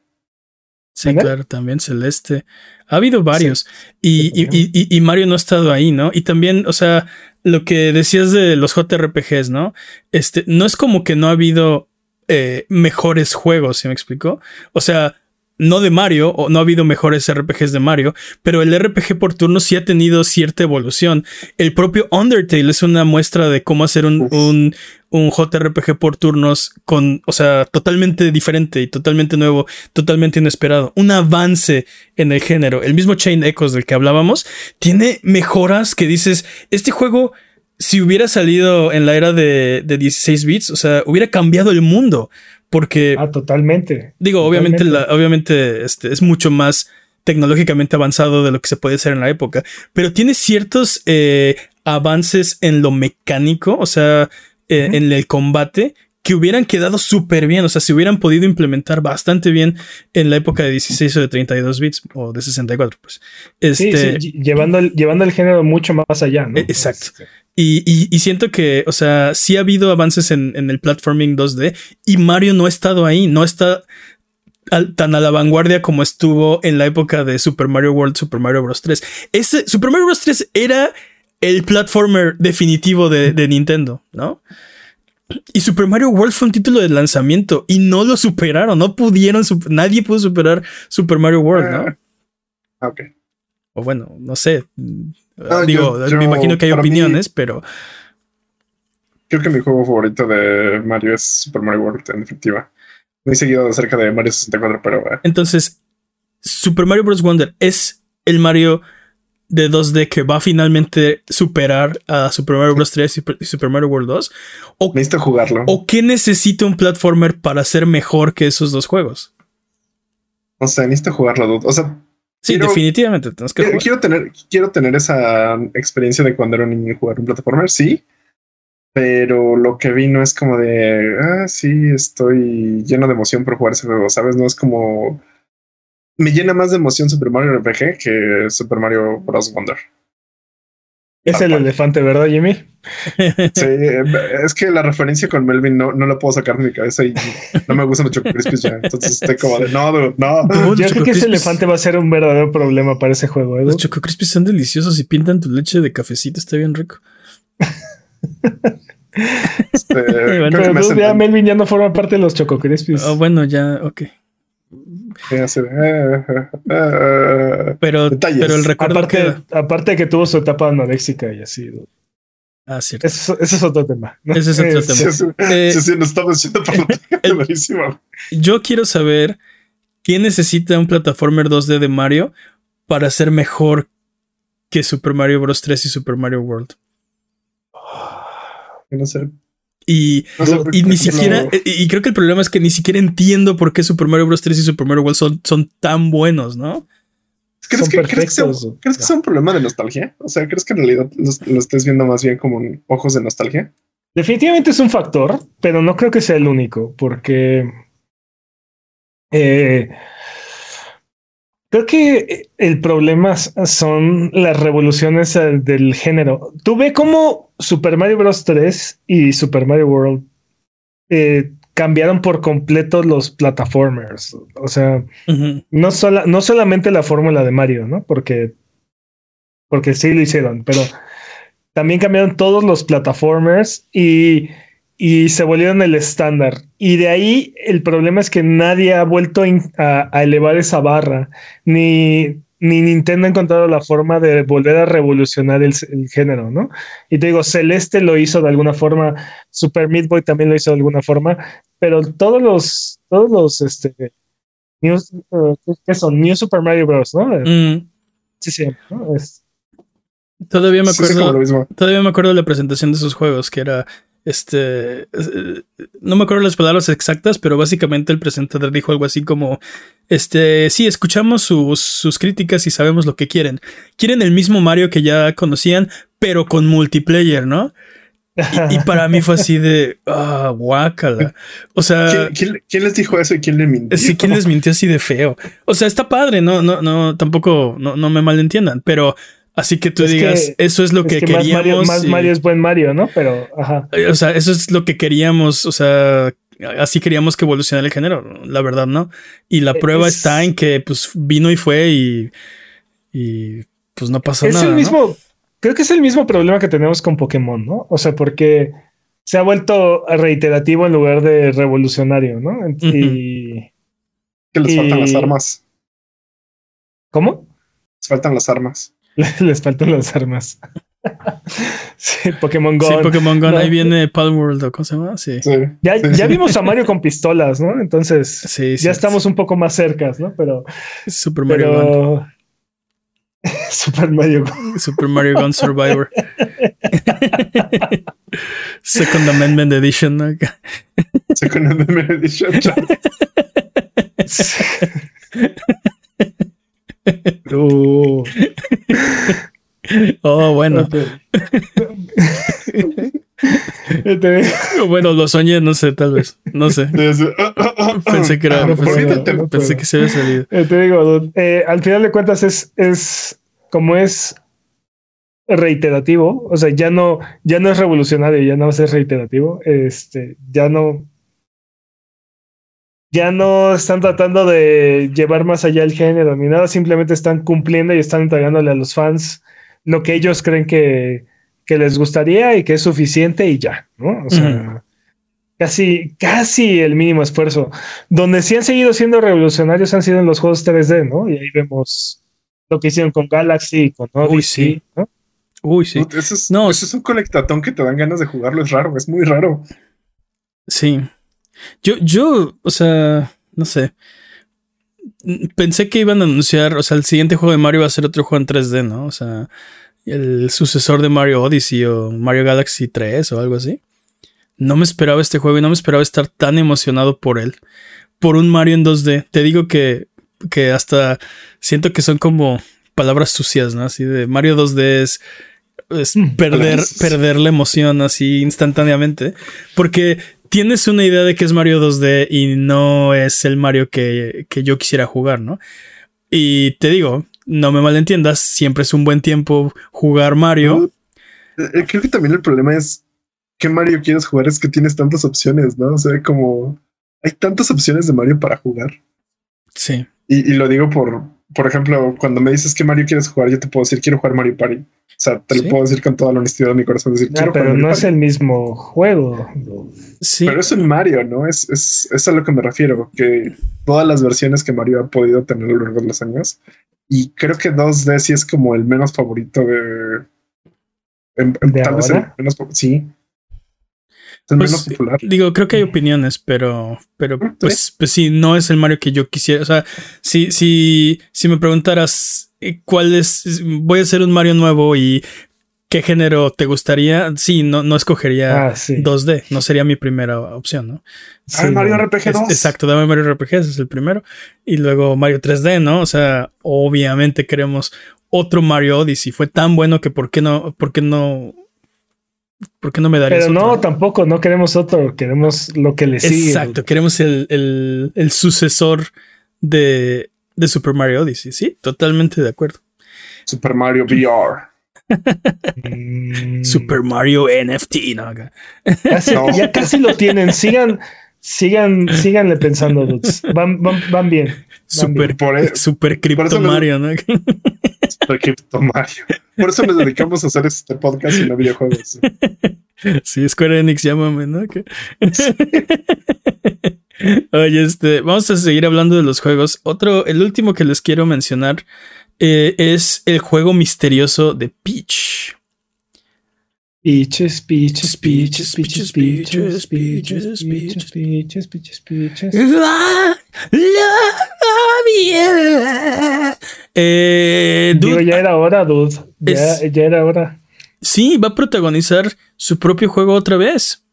Sí, claro, también Celeste. Ha habido varios. Y, y, y, Mario no ha estado ahí, ¿no? Y también, o sea, lo que decías de los JRPGs, ¿no? Este, no es como que no ha habido eh, mejores juegos, ¿se me explicó? O sea, no de Mario, o no ha habido mejores RPGs de Mario, pero el RPG por turno sí ha tenido cierta evolución. El propio Undertale es una muestra de cómo hacer un, un JRPG por turnos con, o sea, totalmente diferente y totalmente nuevo, totalmente inesperado. Un avance en el género. El mismo Chain Echoes del que hablábamos tiene mejoras que dices, este juego si hubiera salido en la era de, 16 bits, o sea, hubiera cambiado el mundo. Porque. Ah, totalmente. Digo, obviamente, obviamente este, es mucho más tecnológicamente avanzado de lo que se puede hacer en la época. Pero tiene ciertos eh, avances en lo mecánico, o sea, eh, en el combate, que hubieran quedado súper bien. O sea, se hubieran podido implementar bastante bien en la época de 16 o de 32 bits o de 64, pues. Este, llevando, el, llevando el género mucho más allá, ¿no? Exacto. Este, y, siento que, o sea, sí ha habido avances en, el platforming 2D y Mario no ha estado ahí, no está tan a la vanguardia como estuvo en la época de Super Mario World, Super Mario Bros. 3. Ese, Super Mario Bros. 3 era el platformer definitivo de, Nintendo, ¿no? Y Super Mario World fue un título de lanzamiento y no lo superaron, no pudieron, nadie pudo superar Super Mario World, ¿no? Ah, ok. O bueno, no sé, Digo, me imagino que hay opiniones, pero. Creo que mi juego favorito de Mario es Super Mario World, en definitiva. Muy seguido acerca de Mario 64, pero. Eh. Entonces, Super Mario Bros. Wonder es el Mario de 2D que va a finalmente superar a Super Mario Bros. 3 y Super Mario World 2? ¿O, Necesito jugarlo. ¿O qué necesita un platformer para ser mejor que esos dos juegos? O sea, necesito jugarlo. O sea, Sí, definitivamente. quiero, tener, quiero tener esa experiencia de cuando era un niño y jugar un plataformer, sí. Pero lo que vi no es como de, ah, sí, estoy lleno de emoción por jugar ese juego, ¿sabes? No es como... Me llena más de emoción Super Mario RPG que Super Mario Bros. Wonder. Es el elefante, ¿verdad, Jimmy? Sí, es que la referencia con Melvin no, no la puedo sacar de mi cabeza y no me gustan los Choco Crispies ya. Entonces estoy como de no, no. Yo creo que ese elefante va a ser un verdadero problema para ese juego. ¿eh? Los Choco Crispies son deliciosos y pintan tu leche de cafecito, está bien rico. este, bueno, ya Melvin ya no forma parte de los Choco Crispies. Oh, bueno, ya, ok. Eh, eh, eh, pero, pero el recuerdo aparte, aparte de que tuvo su etapa anoréxica y así. Ah, cierto. Ese, es otro tema. Ese es otro tema. Sí, sí, nos estamos diciendo por Yo quiero saber quién necesita un plataformer 2D de Mario para ser mejor que Super Mario Bros. 3 y Super Mario World. No sé. Y, ni siquiera, y creo que el problema es que ni siquiera entiendo por qué Super Mario Bros. 3 y Super Mario World son, son tan buenos, ¿no? ¿Crees, que, ¿crees, que, sea, un problema de nostalgia? O sea, ¿crees que en realidad lo, estés viendo más bien como ojos de nostalgia? Definitivamente es un factor, pero no creo que sea el único, porque eh, Creo que el problema son las revoluciones eh, del género. Tú ve cómo Super Mario Bros. 3 y Super Mario World eh, cambiaron por completo los plataformers. O sea, no, no solamente la fórmula de Mario, ¿no? Porque, porque sí lo hicieron, pero también cambiaron todos los plataformers y y se volvieron el estándar. Y de ahí el problema es que nadie ha vuelto a, elevar esa barra, ni, ni, Nintendo ha encontrado la forma de volver a revolucionar el, género, ¿no? Y te digo, Celeste lo hizo de alguna forma, Super Meat Boy también lo hizo de alguna forma, pero todos los, todos los, este, New, uh, ¿qué son? New Super Mario Bros., ¿no? Mm. Sí, sí, Todavía me acuerdo. todavía me acuerdo de la presentación de esos juegos, que era este, no me acuerdo las palabras exactas, pero básicamente el presentador dijo algo así como, este, sí, escuchamos sus, sus críticas y sabemos lo que quieren. Quieren el mismo Mario que ya conocían, pero con multiplayer, ¿no? Y, para mí fue así de, ah, guácala. O sea, ¿Quién, les dijo eso y quién le mintió? Sí, ¿quién les mintió así de feo? O sea, está padre, no, no, no, tampoco, no, no me malentiendan, pero Así que tú digas, eso es lo que, queríamos. Más Mario, es buen Mario, ¿no? Pero, ajá. O sea, eso es lo que queríamos, o sea, así queríamos que evolucionara el género, la verdad, ¿no? Y la prueba está en que, pues, vino y fue y, y pues no pasó nada. Es el mismo, creo que es el mismo problema que tenemos con Pokémon, ¿no? O sea, porque se ha vuelto reiterativo en lugar de revolucionario, ¿no? Y... Que les faltan las armas. ¿Cómo? Les faltan las armas. les faltan las armas. sí, Pokémon Go. Sí, Pokémon Go. Ahí viene Palworld o cómo se llama. Sí. Ya, ya vimos a Mario con pistolas, ¿no? Entonces ya estamos un poco más cercas, ¿no? Pero. Super Mario pero... Super Mario Gun. Super Mario Gun Survivor. Second Amendment Edition. ¿no? Second Amendment Edition. Oh, bueno. bueno, lo soñé, no sé, tal vez. No sé. pensé que era. Pensé, que se había salido. Te digo, eh, al final de cuentas es, es como es reiterativo, o sea, ya no, ya no es revolucionario, ya no ser reiterativo, este, ya no, ya no están tratando de llevar más allá el género ni nada, simplemente están cumpliendo y están entregándole a los fans lo que ellos creen que, que les gustaría y que es suficiente y ya, ¿no? O sea, casi, casi el mínimo esfuerzo. Donde sí han seguido siendo revolucionarios han sido en los juegos 3D, ¿no? Y ahí vemos lo que hicieron con Galaxy, con Odyssey, ¿no? Uy, sí. Ese es, no, es un colectatón que te dan ganas de jugarlo, es raro, es muy raro. Sí. Yo, yo, o sea, no sé. Pensé que iban a anunciar, o sea, el siguiente juego de Mario va a ser otro juego en 3D, ¿no? O sea, el sucesor de Mario Odyssey o Mario Galaxy 3 o algo así. No me esperaba este juego y no me esperaba estar tan emocionado por él. Por un Mario en 2D. Te digo que, que hasta siento que son como palabras sucias, ¿no? Así de Mario 2D es es mm, perder, perder la emoción así instantáneamente. Porque tienes una idea de que es Mario 2D y no es el Mario que, que yo quisiera jugar, ¿no? Y te digo, no me malentiendas, siempre es un buen tiempo jugar Mario. Eh, creo que también el problema es que Mario quieres jugar es que tienes tantas opciones, ¿no? O sea, como hay tantas opciones de Mario para jugar. Sí. Y, y lo digo por, por ejemplo, cuando me dices que Mario quieres jugar, yo te puedo decir quiero jugar Mario Party. O sea, te lo puedo decir con toda la honestidad de mi corazón. Decir, pero no es el mismo juego. Sí. Pero es un Mario, ¿no? Es, es, es a lo que me refiero, que todas las versiones que Mario ha podido tener a lo largo de los años. Y creo que 2D sí es como el menos favorito de. tal vez el menos. Sí. Pues, digo, creo que hay opiniones, pero, pero pues, pues sí, no es el Mario que yo quisiera. O sea, si, si, si me preguntaras eh, cuál es, voy a hacer un Mario nuevo y qué género te gustaría, sí, no, no escogería 2D, ah, no sería mi primera opción, ¿no? Ah, Mario RPG 2. exacto, dame Mario RPG, ese es el primero. Y luego Mario 3D, ¿no? O sea, obviamente queremos otro Mario Odyssey. Fue tan bueno que por qué no, por qué no ¿Por qué no me darías Pero no, tampoco, no queremos otro, queremos lo que le sigue. Exacto, queremos el, sucesor de, Super Mario Odyssey, sí, totalmente de acuerdo. Super Mario VR. Mm. Super Mario NFT, no, Ya casi lo tienen, sigan, sigan, síganle pensando, Van, van, bien. super, Por super Crypto Mario, ¿no? Super Crypto Mario. Por eso nos dedicamos a hacer este podcast y no videojuegos. Sí, Square Enix, llámame, ¿no? Oye, este, vamos a seguir hablando de los juegos. Otro, el último que les quiero mencionar eh, es el juego misterioso de Peach. Peaches, peaches, peaches, peaches, peaches, peaches, peaches, peaches, peaches, peaches. Eh, Digo, ya era hora, dude. Ya, ya era hora. Sí, va a protagonizar su propio juego otra vez.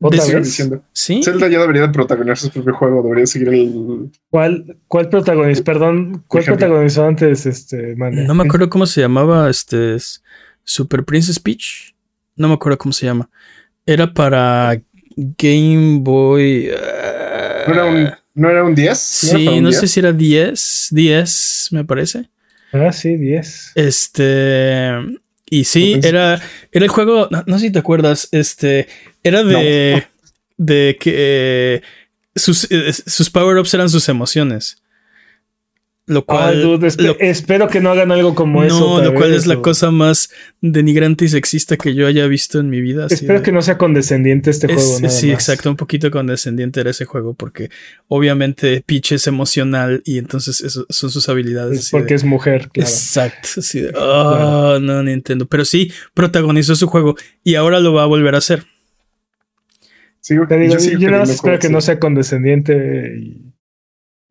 ¿Otra vez? Diciendo. Sí. Zelda ya debería de protagonizar su propio juego, debería seguir el. ¿Cuál, cuál protagonizó? Perdón, ¿cuál protagonizó antes este No me acuerdo cómo se llamaba. Este. Super Princess Peach. No me acuerdo cómo se llama. Era para Game Boy. ¿No, era un, 10? sí, no sé si era 10. 10, me parece. Ah, sí, 10. Este. Y sí, era, era el juego. No, sé si te acuerdas. Este. Era de. De que. sus, eh, sus power-ups eran sus emociones. Lo ah, cual. espero que no hagan algo como eso. No, lo cual es la cosa más denigrante y sexista que yo haya visto en mi vida. Espero que no sea condescendiente este juego. sí, exacto. Un poquito condescendiente era ese juego porque obviamente Peach es emocional y entonces eso son sus habilidades. porque es mujer, claro. Exacto. Así de. Oh, no, Nintendo. Pero sí, protagonizó su juego y ahora lo va a volver a hacer. Sí, yo, yo nada más espero que no sea condescendiente y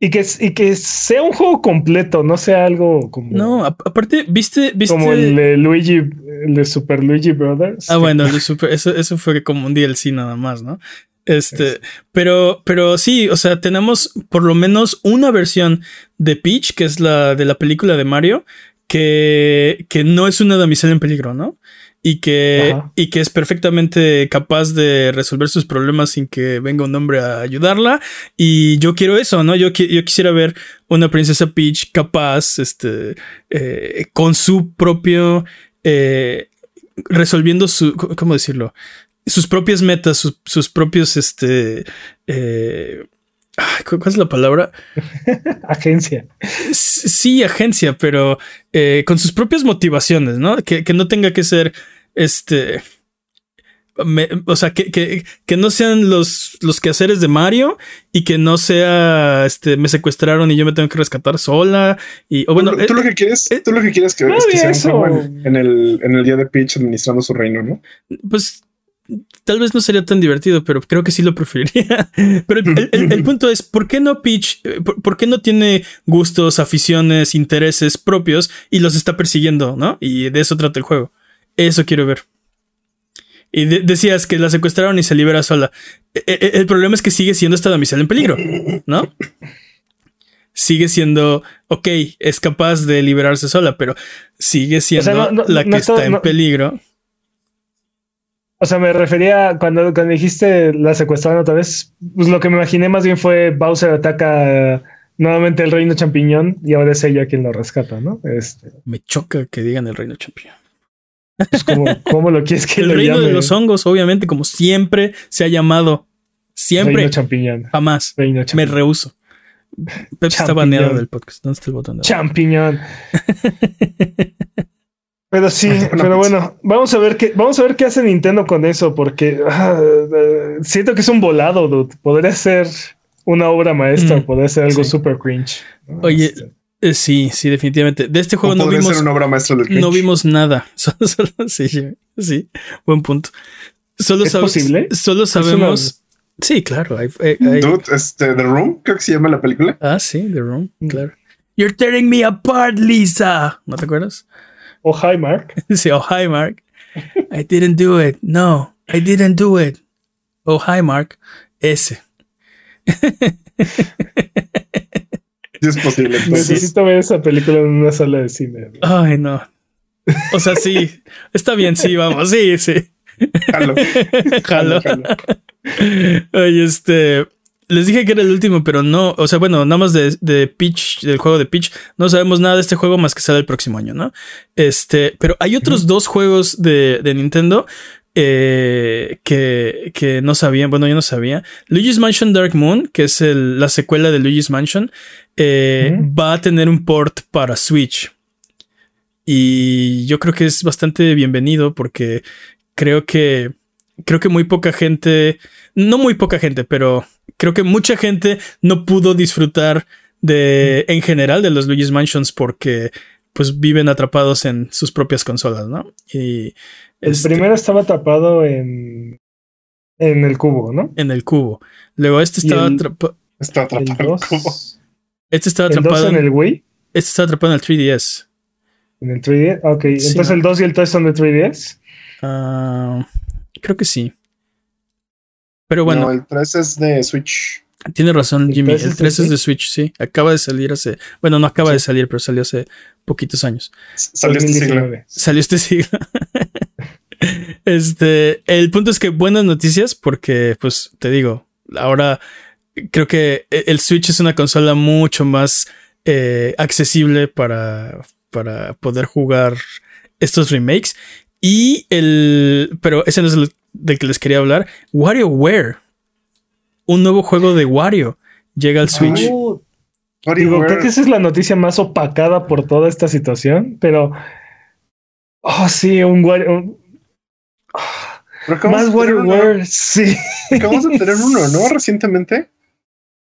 y que, y que sea un juego completo, no sea algo como. No, aparte, viste, viste. Como el de Luigi, el de Super Luigi Brothers. Ah, bueno, eso, eso fue como un DLC nada más, ¿no? Este, pero, pero sí, o sea, tenemos por lo menos una versión de Peach, que es la de la película de Mario, que, que no es una damisela en peligro, ¿no? Y que, y que es perfectamente capaz de resolver sus problemas sin que venga un hombre a ayudarla. Y yo quiero eso, ¿no? Yo, yo quisiera ver una princesa Peach capaz, este, eh, con su propio, eh, resolviendo su, ¿cómo decirlo? Sus propias metas, sus, propios, este, eh, ¿Cuál es la palabra? agencia. Sí, agencia, pero con sus propias motivaciones, ¿no? Que, que, no tenga que ser este. o sea, que, que, que, no sean los, los quehaceres de Mario y que no sea, este, me secuestraron y yo me tengo que rescatar sola. Y, o bueno, tú, lo eh, que quieres, eh, tú lo que quieres que, es que sea un en, el, en el día de Peach administrando su reino, ¿no? Pues tal vez no sería tan divertido, pero creo que sí lo preferiría. Pero el, punto es, ¿por qué no Peach? Eh, por, qué no tiene gustos, aficiones, intereses propios y los está persiguiendo, ¿no? Y de eso trata el juego. Eso quiero ver. Y decías que la secuestraron y se libera sola. E, e, e, el problema es que sigue siendo esta damisela en peligro, ¿no? Sigue siendo, ok, es capaz de liberarse sola, pero sigue siendo la que está en peligro. O sea, me refería cuando, cuando dijiste la secuestraron otra vez, pues lo que me imaginé más bien fue Bowser ataca nuevamente el reino champiñón y ahora es ella quien lo rescata, ¿no? Este. Me choca que digan el reino champiñón. Pues ¿cómo, lo quieres que el reino de los hongos, obviamente, como siempre se ha llamado. Siempre. Reino champiñón. Jamás. Me rehuso. Pep está baneado del podcast. ¿Dónde está el botón? champiñón. pero sí, pero bueno, vamos a ver qué, vamos a ver qué hace Nintendo con eso, porque ah, siento que es un volado, dude. Podría ser una obra maestra, mm, podría ser algo super cringe. Oye, este. Eh, sí, sí, definitivamente. De este juego no vimos, no vimos nada. sí, sí, buen punto. Solo ¿Es posible? Solo sabemos. Sí, claro. Hay, Dude, este, The Room, creo que se llama la película. Ah, sí, The Room, mm. claro. You're tearing me apart, Lisa. ¿No te acuerdas? Oh, hi, Mark. sí, oh, hi, Mark. I didn't do it. No, I didn't do it. Oh, hi, Mark. Ese. es posible. Necesito ver esa película en una sala de cine. Ay, no. O sea, sí. Está bien, sí, vamos. Sí, sí. Jalo. Jalo. Oye, este. Les dije que era el último, pero no. O sea, bueno, nada más de, de Peach, del juego de Peach. No sabemos nada de este juego más que sale el próximo año, ¿no? Este. Pero hay otros dos juegos de, de Nintendo eh, que, que, no sabían, bueno, yo no sabía. Luigi's Mansion Dark Moon, que es la secuela de Luigi's Mansion, eh, va a tener un port para Switch. Y yo creo que es bastante bienvenido porque creo que creo que muy poca gente, no muy poca gente, pero creo que mucha gente no pudo disfrutar de en general de los Luigi's Mansions porque pues viven atrapados en sus propias consolas, ¿no? Y el este primero estaba atrapado en en el cubo, ¿no? En el cubo. Luego este estaba atrapado. Está atrapado en el cubo. Este estaba atrapado en el Wii. Este está atrapado en el 3DS. En el 3DS, ok. Entonces el 2 y el 3 son de 3DS. Ah, creo que sí. Pero bueno. No, el 3 es de Switch. Tiene razón, Jimmy. El 3 es de Switch, sí. Acaba de salir hace. Bueno, no acaba de salir, pero salió hace poquitos años. Salió este siglo. Salió este siglo. este. El punto es que buenas noticias, porque, pues, te digo, ahora creo que e, el Switch es una consola mucho más eh, accesible para, para poder jugar estos remakes. Y el. Pero ese no es el del que les quería hablar. WarioWare. Un nuevo juego de Wario llega al Switch. Digo, creo que esa es la noticia más opacada por toda esta situación, pero. Oh, sí, un Wario. más WarioWare, sí. Acabamos de tener uno, ¿no? Recientemente.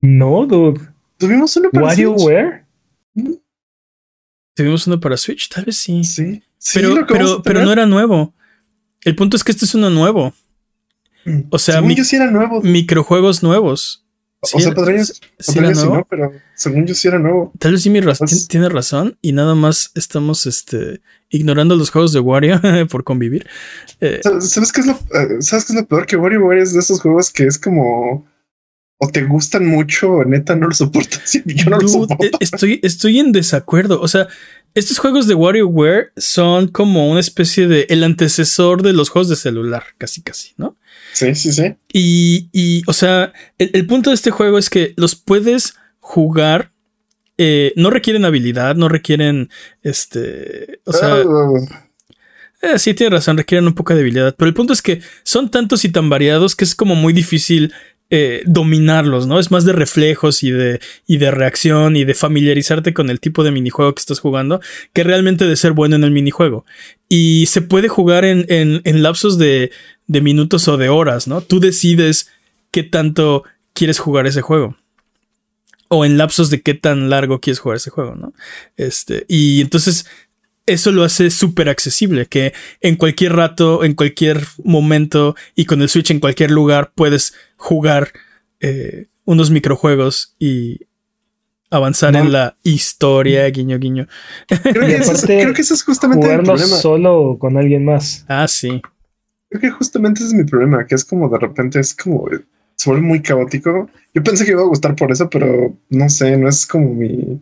No, dude. Tuvimos uno para WarioWare. Tuvimos uno para Switch, tal vez sí. Sí. Pero, pero, pero no era nuevo. El punto es que este es uno nuevo. Mm. O sea, según yo sí era nuevo. Microjuegos nuevos. o sea, podría, sí era nuevo? no, pero según yo sí era nuevo. Tal vez sí mi pues tiene razón y nada más estamos este, ignorando los juegos de Wario por convivir. Eh, ¿Sabes qué es lo, eh, ¿Sabes qué es lo peor? Que WarioWare es de esos juegos que es como o te gustan mucho o neta no lo soportas. Yo no lo soporto. Eh, estoy, estoy en desacuerdo. O sea, estos juegos de WarioWare son como una especie de el antecesor de los juegos de celular, casi casi, ¿no? Sí, sí, sí. Y, y o sea, el, punto de este juego es que los puedes jugar. Eh, no requieren habilidad, no requieren este. O sea. Ah. Eh, sí, tienes razón, requieren un poco de habilidad. Pero el punto es que son tantos y tan variados que es como muy difícil eh, dominarlos, ¿no? Es más de reflejos y de, y de reacción y de familiarizarte con el tipo de minijuego que estás jugando que realmente de ser bueno en el minijuego. Y se puede jugar en, en, lapsos de, de minutos o de horas, ¿no? Tú decides qué tanto quieres jugar ese juego o en lapsos de qué tan largo quieres jugar ese juego, ¿no? Este, y entonces eso lo hace súper accesible, que en cualquier rato, en cualquier momento y con el Switch en cualquier lugar puedes jugar eh, unos microjuegos y avanzar en la historia, guiño, guiño. Creo que, ese es justamente el problema. solo con alguien más. Ah, sí. Creo que justamente ese es mi problema, que es como de repente es como se vuelve muy caótico. Yo pensé que iba a gustar por eso, pero no sé, no es como mi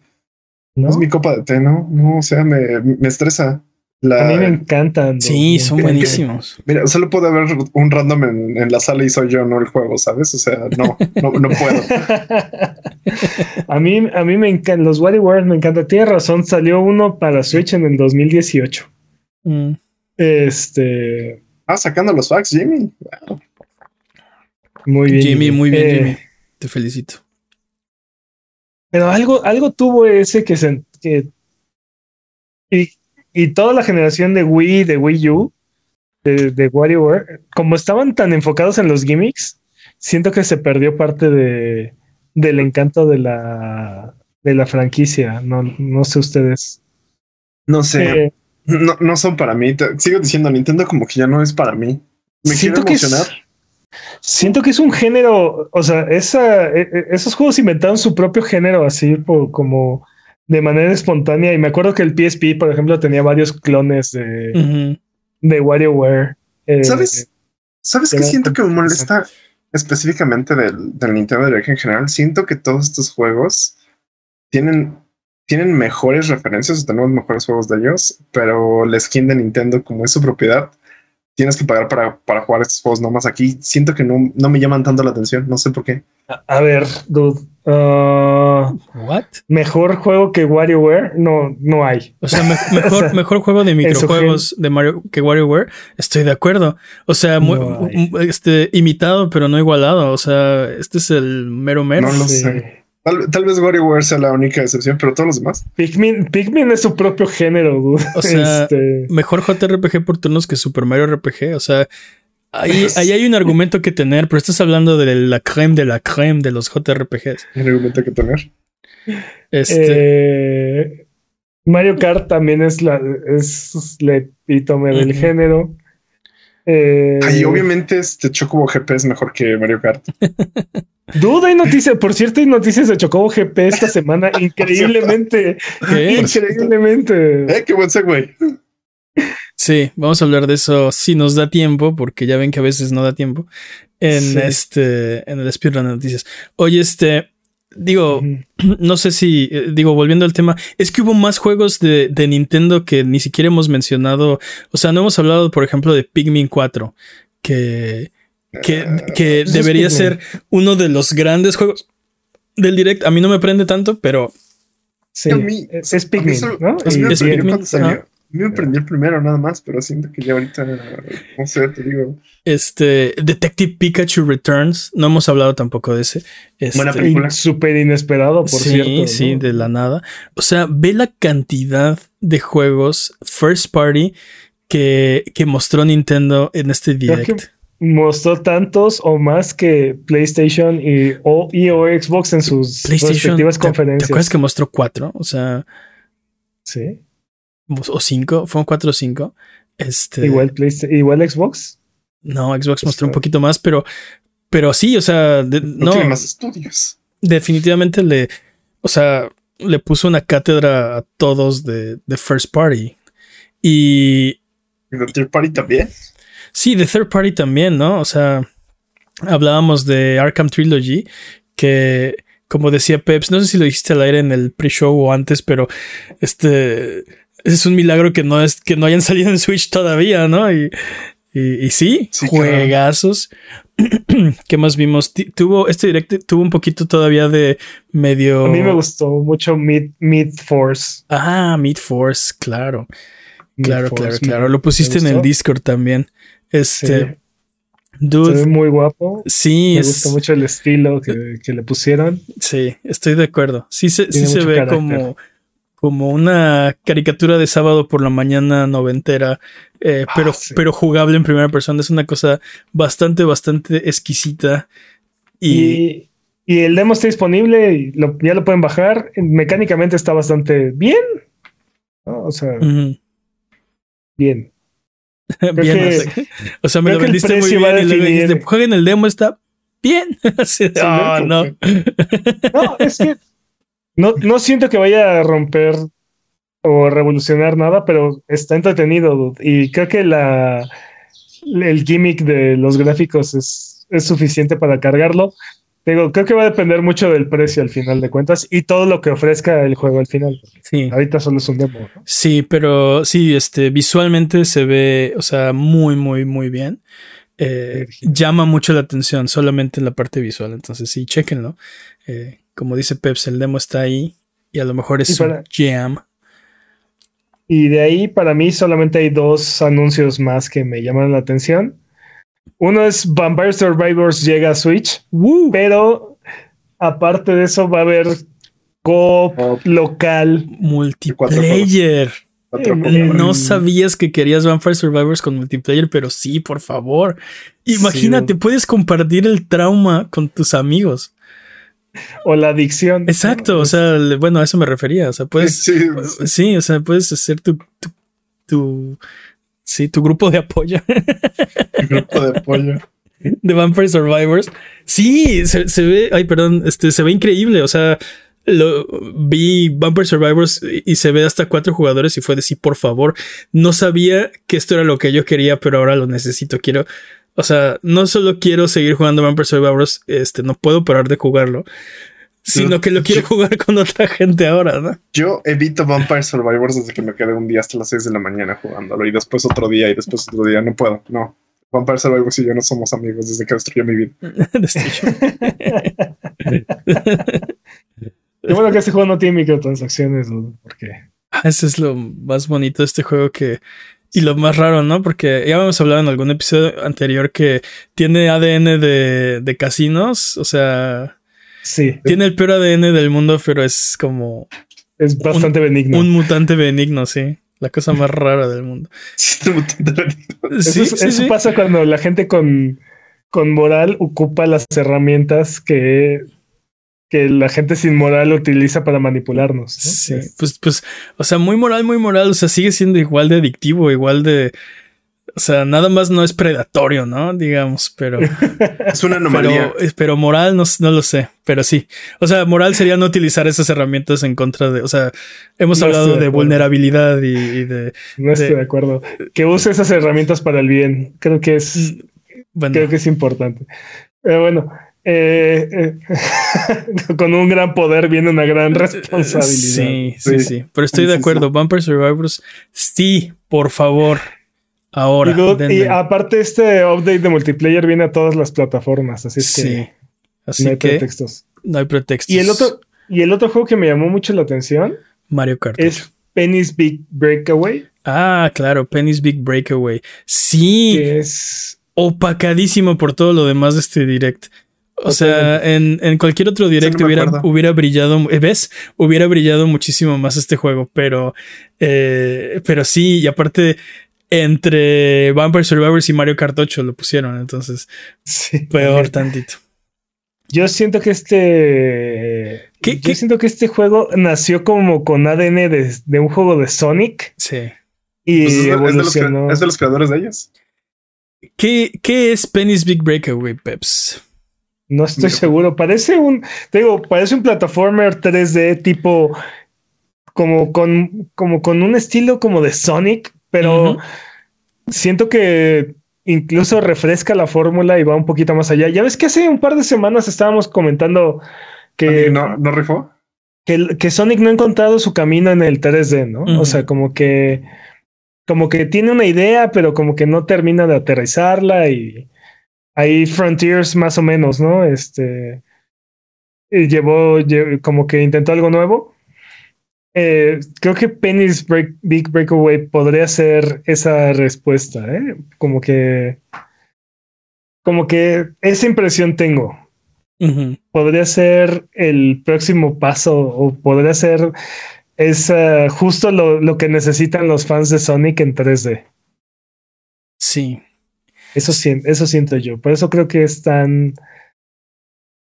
¿No? es mi copa de té, ¿no? No, o sea, me, me estresa. La, a mí me encantan. Sí, son buenísimos. Mira, solo puede haber un random en, en, la sala y soy yo, no el juego, ¿sabes? O sea, no, no, no puedo. a mí, a mí me encantan, los WarioWare me encanta. Tienes razón, salió uno para Switch en el 2018. Mm. Este. Ah, sacando los facts, Jimmy. Muy bien. Jimmy, muy bien, eh, Jimmy. Te felicito. Pero algo, algo tuvo ese que se. Que, y, y toda la generación de Wii, de Wii U, de, de WarioWare, como estaban tan enfocados en los gimmicks, siento que se perdió parte de, del encanto de la, de la franquicia. No, no sé ustedes. No sé. Eh, no, no son para mí. Sigo diciendo, Nintendo como que ya no es para mí. Me quiero emocionar. Siento que es un género, o sea, esa, e, e, esos juegos inventaron su propio género así por, como de manera espontánea. Y me acuerdo que el PSP, por ejemplo, tenía varios clones de, de WarioWare. Eh, ¿Sabes? ¿Sabes qué siento que me molesta específicamente del, del Nintendo Direct en general? Siento que todos estos juegos tienen, tienen mejores referencias, tenemos mejores juegos de ellos, pero la skin de Nintendo, como es su propiedad, tienes que pagar para, para jugar estos juegos nomás aquí. Siento que no, no me llaman tanto la atención, no sé por qué. A, ver, dude. Uh, What? Mejor juego que WarioWare no, no hay. O sea, mejor, mejor juego de microjuegos de Mario que WarioWare. Estoy de acuerdo. O sea, este, imitado, pero no igualado. O sea, este es el mero mero. No lo sé. Tal, vez WarioWare sea la única excepción, pero todos los demás. Pikmin, Pikmin es su propio género, O sea, este, mejor JRPG por turnos que Super Mario RPG. O sea, ahí, ahí, hay un argumento que tener, pero estás hablando de la creme de la creme de los JRPGs. Un argumento que tener. Este. Eh, Mario Kart también es la, es la epítome del género. Eh, y obviamente este Chocobo GP es mejor que Mario Kart. Duda y noticias. Por cierto, hay noticias de Chocobo GP esta semana. increíblemente. increíblemente. Eh, qué buen segue. Sí, vamos a hablar de eso si nos da tiempo, porque ya ven que a veces no da tiempo en este, en el speedrun de noticias. Oye, este, digo, no sé si, eh, digo, volviendo al tema, es que hubo más juegos de, de, Nintendo que ni siquiera hemos mencionado. O sea, no hemos hablado, por ejemplo, de Pikmin 4, que, que, que debería ser uno de los grandes juegos del direct. A mí no me prende tanto, pero. Sí, es, Pikmin, ¿no? Es, Pikmin. Me prendió el primero nada más, pero siento que ya ahorita, no sé, te digo. Este, Detective Pikachu Returns, no hemos hablado tampoco de ese. Este, Buena película. Súper inesperado, por sí, cierto. Sí, sí, de la nada. O sea, ve la cantidad de juegos first party que, que mostró Nintendo en este direct. Mostró tantos o más que PlayStation y o, Xbox en sus respectivas conferencias. ¿Te acuerdas que mostró cuatro? O sea. Sí o cinco, fueron cuatro o cinco. Este, igual, igual Xbox. No, Xbox mostró un poquito más, pero, pero sí, o sea, no, tiene más estudios. Definitivamente le, o sea, le puso una cátedra a todos de, de First Party. Y. ¿Y de Third Party también? Sí, de Third Party también, ¿no? O sea, hablábamos de Arkham Trilogy, que, como decía Peps, no sé si lo dijiste al aire en el pre-show o antes, pero este es un milagro que no, es, que no hayan salido en Switch todavía, ¿no? Y, y, sí, juegazos. ¿Qué más vimos? tuvo este directo tuvo un poquito todavía de medio. A mí me gustó mucho Mid, Mid Force. Ah, Mid Force, claro. claro, claro, claro. Lo pusiste en el Discord también. Este. Dude, se ve muy guapo. Sí, me gusta mucho el estilo que, que, le pusieron. Sí, estoy de acuerdo. Sí, se, sí se ve como como una caricatura de sábado por la mañana noventera, eh, ah, pero, pero jugable en primera persona. Es una cosa bastante, bastante exquisita. Y, y, el demo está disponible y ya lo pueden bajar. Mecánicamente está bastante bien. O sea, bien. bien, o sea, me lo vendiste muy bien y luego dijiste, jueguen el demo, está bien. oh, no. no, es que no, no siento que vaya a romper o revolucionar nada, pero está entretenido. Y creo que la, el gimmick de los gráficos es, es suficiente para cargarlo. Digo, creo que va a depender mucho del precio al final de cuentas y todo lo que ofrezca el juego al final. Sí. Ahorita solo es un demo. Sí, pero sí, este, visualmente se ve, o sea, muy, muy, muy bien. Eh, llama mucho la atención solamente en la parte visual. Entonces, sí, chequenlo. Eh, como dice Peps, el demo está ahí y a lo mejor es un jam. Y de ahí para mí solamente hay dos anuncios más que me llaman la atención. Uno es Vampire Survivors llega a Switch, pero aparte de eso va a haber co local multiplayer. No sabías que querías Vampire Survivors con multiplayer, pero sí, por favor. Imagínate, puedes compartir el trauma con tus amigos o la adicción. Exacto, o sea, bueno, a eso me refería. O sea, puedes. Sí, o sea, puedes hacer tu, tu, sí, tu grupo de apoyo. grupo de apoyo. De Vampire Survivors. Sí, se, ve, ay, perdón, este, se ve increíble. O sea, lo, vi Vampire Survivors y, se ve hasta cuatro jugadores y fue de sí, por favor. No sabía que esto era lo que yo quería, pero ahora lo necesito. Quiero, o sea, no solo quiero seguir jugando Vampire Survivors, este, no puedo parar de jugarlo, sino que lo quiero jugar con otra gente ahora, ¿no? Yo evito Vampire Survivors desde que me quedé un día hasta las 6 de la mañana jugándolo y después otro día y después otro día. No puedo, no. Vampire Survivors y yo no somos amigos desde que destruyó mi vida. Qué bueno que este juego no tiene microtransacciones, porque. Ah, eso es lo más bonito de este juego que y lo más raro, ¿no? Porque ya habíamos hablado en algún episodio anterior que tiene ADN de, de casinos, o sea... Sí. Tiene el peor ADN del mundo, pero es como... Es bastante benigno. Un mutante benigno, sí. La cosa más rara del mundo. Sí, eso, pasa cuando la gente con, con moral ocupa las herramientas que que la gente sin moral utiliza para manipularnos. Sí, pues, pues, o sea, muy moral, muy moral, o sea, sigue siendo igual de adictivo, igual de, o sea, nada más no es predatorio, ¿no? Digamos, pero... es una anomalía. Pero, moral no, no, lo sé, pero sí. O sea, moral sería no utilizar esas herramientas en contra de, o sea, hemos hablado de, vulnerabilidad y, de... No estoy de, acuerdo. Que use esas herramientas para el bien. Creo que es... Mm, creo que es importante. Pero bueno, eh, eh con un gran poder viene una gran responsabilidad. Sí, sí, sí. Pero estoy de acuerdo. Vampire Survivors, sí, por favor. Ahora. Y, aparte, este update de multiplayer viene a todas las plataformas. Así es que. Sí. Así no hay pretextos. No hay pretextos. Y el otro, y el otro juego que me llamó mucho la atención. Mario Kart. Es Penny's Big Breakaway. Ah, claro, Penny's Big Breakaway. Sí. es opacadísimo por todo lo demás de este direct. O sea, en, cualquier otro direct hubiera, hubiera, brillado, ¿ves? Hubiera brillado muchísimo más este juego, pero, eh, pero sí, y aparte, entre Vampire Survivors y Mario Kart 8 lo pusieron, entonces, peor tantito. Yo siento que este. yo siento que este juego nació como con ADN de, un juego de Sonic. Sí. Y pues evolucionó. Es de, los, creadores de ellos. ¿Qué, ¿Qué es Penny's Big Breakaway, Peps? No estoy seguro. Parece un. digo, parece un plataformer 3D tipo. Como con, como con un estilo como de Sonic, pero siento que incluso refresca la fórmula y va un poquito más allá. Ya ves que hace un par de semanas estábamos comentando que... ¿No, no rifó? Que, que Sonic no ha encontrado su camino en el 3D, ¿no? O sea, como que... Como que tiene una idea, pero como que no termina de aterrizarla y... Hay Frontiers más o menos, ¿no? Este... llevó como que intentó algo nuevo eh, creo que Penny's Big Breakaway podría ser esa respuesta, ¿eh? Como que. Como que esa impresión tengo. Podría ser el próximo paso o podría ser es justo lo, lo, que necesitan los fans de Sonic en 3D. Sí. Eso, eso siento yo. Por eso creo que es tan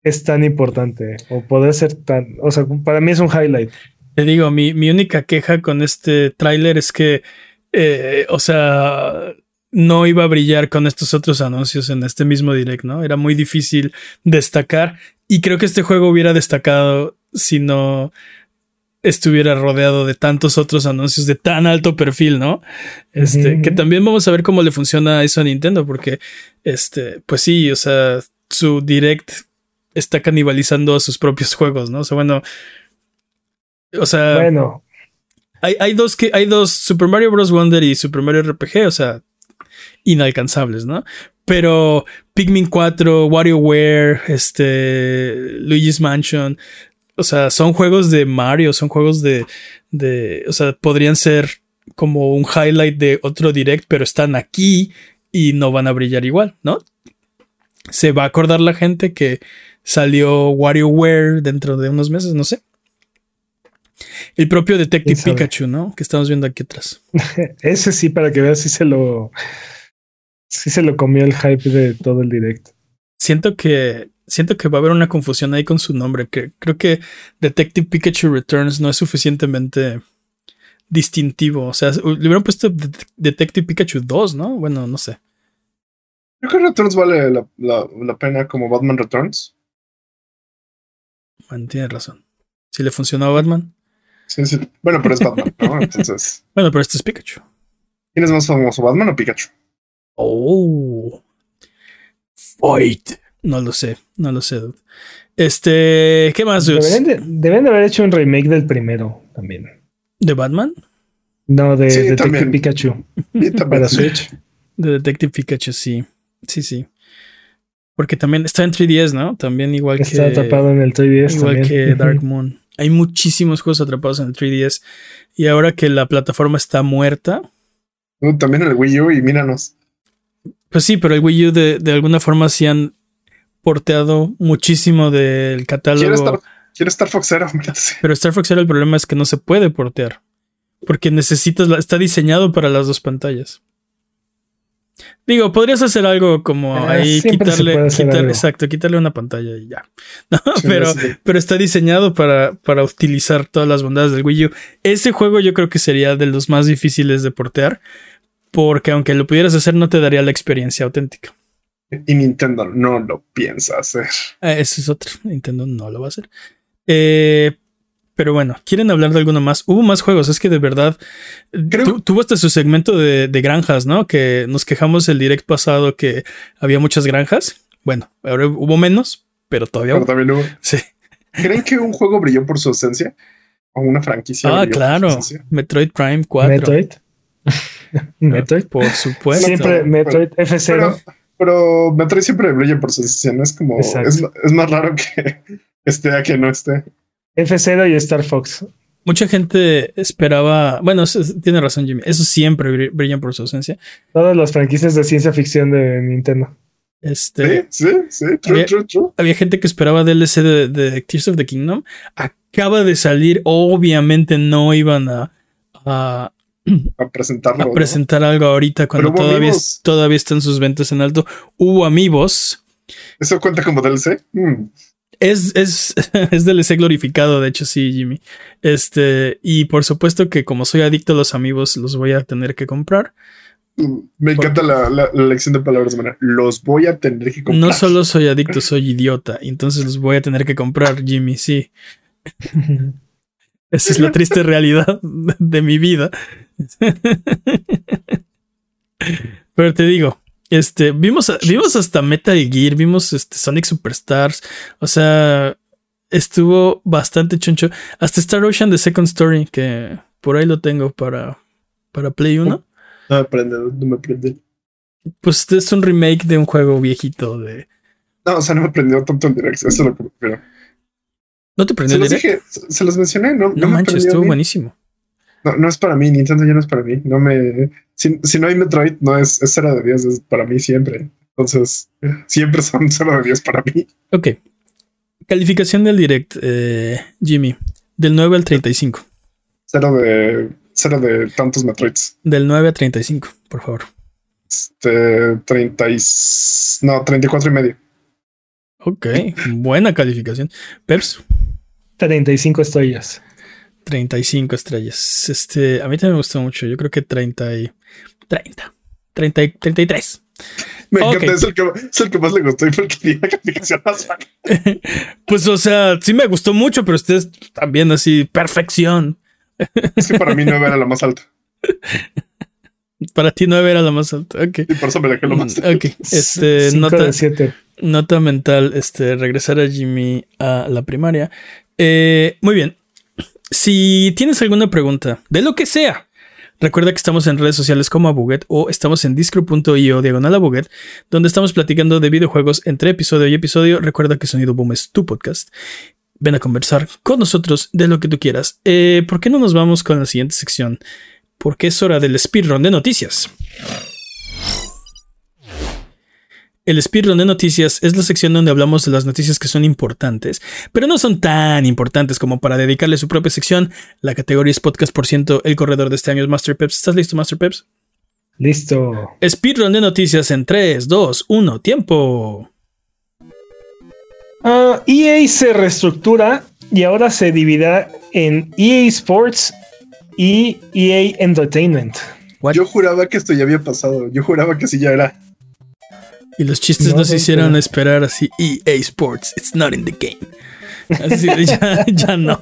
es tan importante o podría ser tan, o sea, para mí es un highlight. Te digo, mi, única queja con este tráiler es que, eh, o sea, no iba a brillar con estos otros anuncios en este mismo direct, ¿no? Era muy difícil destacar y creo que este juego hubiera destacado si no estuviera rodeado de tantos otros anuncios de tan alto perfil, ¿no? Este, que también vamos a ver cómo le funciona eso a Nintendo, porque, este, pues sí, o sea, su direct está canibalizando a sus propios juegos, ¿no? O sea, bueno, o sea, bueno. Hay, hay, dos que hay dos Super Mario Bros. Wonder y Super Mario RPG, o sea, inalcanzables, ¿no? Pero Pikmin 4, WarioWare, este, Luigi's Mansion, o sea, son juegos de Mario, son juegos de, de, o sea, podrían ser como un highlight de otro direct, pero están aquí y no van a brillar igual, ¿no? Se va a acordar la gente que salió WarioWare dentro de unos meses, no sé. El propio Detective Pikachu, ¿no? Que estamos viendo aquí atrás. Ese sí, para que veas si se lo. Si se lo comió el hype de todo el directo. Siento que. Siento que va a haber una confusión ahí con su nombre. Que creo que Detective Pikachu Returns no es suficientemente distintivo. O sea, le hubieran puesto Detective Pikachu 2, ¿no? Bueno, no sé. Creo que Returns vale la, la pena como Batman Returns. Bueno, tiene razón. Si le funcionó a Batman. Sí, sí. Bueno, pero es Batman, ¿no? Entonces. bueno, pero este es Pikachu. ¿Quién es más famoso, Batman o Pikachu? Oh. Fight. No lo sé, no lo sé. Este, ¿qué más? Deben de, haber hecho un remake del primero también. ¿De Batman? No, de Detective Pikachu. para Switch. De Detective Pikachu, sí. Sí, sí. Porque también está en 3DS, ¿no? También igual que. Está atrapado en el 3DS. Igual que Dark Moon. Hay muchísimos juegos atrapados en el 3DS. Y ahora que la plataforma está muerta. Uh, también el Wii U y míranos. Pues sí, pero el Wii U de, alguna forma sí han porteado muchísimo del catálogo. Quiero Star Fox Zero. Pero Star Fox Zero el problema es que no se puede portear. Porque necesitas, está diseñado para las dos pantallas. Digo, podrías hacer algo como ah, ahí quitarle, exacto, quitarle una pantalla y ya. pero, pero está diseñado para, para utilizar todas las bondades del Wii U. Ese juego yo creo que sería de los más difíciles de portear, porque aunque lo pudieras hacer, no te daría la experiencia auténtica. Y Nintendo no lo piensa hacer. Ah, ese es otro. Nintendo no lo va a hacer. Eh, pero bueno, ¿quieren hablar de alguno más? Hubo más juegos, es que de verdad tuvo hasta su segmento de, granjas, ¿no? Que nos quejamos el direct pasado que había muchas granjas. Bueno, ahora hubo menos, pero todavía pero También hubo. Sí. ¿Creen que un juego brilló por su ausencia? ¿O una franquicia? Ah, claro. Metroid Prime 4. Metroid. Metroid. Por supuesto. Siempre Metroid F0. Pero, Metroid siempre brilla por su ausencia, ¿no? Es como. Es, es, más raro que esté a que no esté. F0 y Star Fox. Mucha gente esperaba. Bueno, tiene razón, Jimmy. Eso siempre brillan por su ausencia. Todas las franquicias de ciencia ficción de Nintendo. Este, sí, sí, sí, true, había, true, true. había gente que esperaba DLC de, de, Tears of the Kingdom. Acaba de salir. Obviamente no iban a, a, a presentarlo. A presentar algo ahorita cuando todavía, todavía están sus ventas en alto. Hubo amigos. ¿Eso cuenta como DLC? Mm. Es, es, es DLC glorificado, de hecho, sí, Jimmy. Este, y por supuesto que como soy adicto a los amigos, los voy a tener que comprar. Me encanta la, la, lección de palabras, manera. Los voy a tener que comprar. No solo soy adicto, soy idiota. Entonces los voy a tener que comprar, Jimmy, sí. Esa es la triste realidad de mi vida. Pero te digo, este, vimos, vimos hasta Metal Gear, vimos este Sonic Superstars. O sea, estuvo bastante choncho. Hasta Star Ocean The Second Story, que por ahí lo tengo para, para Play 1. No me prende, no me prende. Pues es un remake de un juego viejito de. No, o sea, no me prendió tanto en direct. Eso es lo que prefiero. ¿No te prendió se los dije, se los mencioné, ¿no? No, no manches, estuvo buenísimo. No, no es para mí, Nintendo ya no es para mí. No me. Si, si no hay Metroid, no es, es 0 de 10, es para mí siempre. Entonces, siempre son 0 de 10 para mí. Ok. Calificación del direct, eh, Jimmy. Del 9 al 35. 0 de cero de tantos Metroids. Del 9 a 35, por favor. Este, 30 y... No, 34 y medio. Ok, buena calificación. Peps. 35 estrellas. 35 estrellas. Este, a mí también me gustó mucho. Yo creo que 30 y 30. 30 y 33. Me encanta, es, el que, es el que más le gustó y porque tiene la calificación más pues, o sea, sí me gustó mucho, pero ustedes también así, perfección. Es que para mí 9 era la más alta. Para ti 9 era la más alta. Ok. Y por eso me dejé lo más alto. Ok. Este, nota, nota mental, este, regresar a Jimmy a la primaria. Eh, muy bien. Si tienes alguna pregunta, de lo que sea, recuerda que estamos en redes sociales como Abuget o estamos en disco.io diagonal Abuget, donde estamos platicando de videojuegos entre episodio y episodio. Recuerda que Sonido Boom es tu podcast ven a conversar con nosotros de lo que tú quieras. Eh, ¿Por qué no nos vamos con la siguiente sección? Porque es hora del speedrun de noticias. El speedrun de noticias es la sección donde hablamos de las noticias que son importantes, pero no son tan importantes como para dedicarle su propia sección. La categoría es podcast por ciento. El corredor de este año es Master Peps. ¿Estás listo, Master Peps? Listo. Speedrun de noticias en 3, 2, 1, tiempo. Uh, EA se reestructura y ahora se dividirá en EA Sports y EA Entertainment. Yo juraba que esto ya había pasado. Yo juraba que sí ya era. Y los chistes no, se hicieron esperar así. EA Sports, it's not in the game. Así ya, ya no.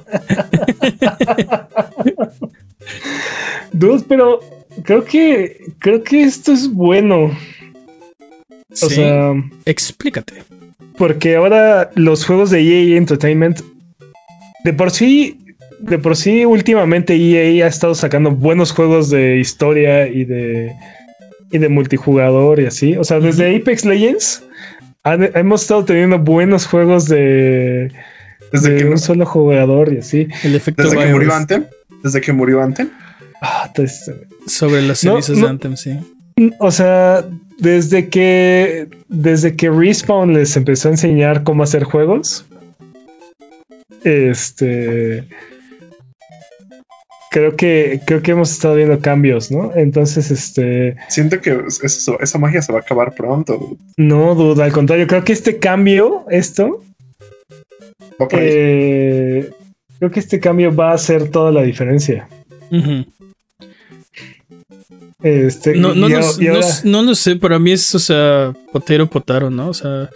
Dude, pero creo que creo que esto es bueno. O sea, explícate porque ahora los juegos de EA Entertainment, de por sí, de por sí, últimamente EA ha estado sacando buenos juegos de historia y de, y de multijugador y así. O sea, desde Apex Legends hemos estado teniendo buenos juegos de, desde que un solo jugador y así. El efecto desde que murió Anthem. Desde que murió Anthem. Ah, Sobre las cenizas de Anthem, sí. O sea, desde que desde que Respawn les empezó a enseñar cómo hacer juegos, este creo que creo que hemos estado viendo cambios, ¿no? Entonces, este siento que eso, esa magia se va a acabar pronto. No, duda, al contrario, creo que este cambio, esto, eh, creo que este cambio va a hacer toda la diferencia. Este, no, no, no, lo sé, para mí es, o sea, potero, potaro, ¿no? O sea.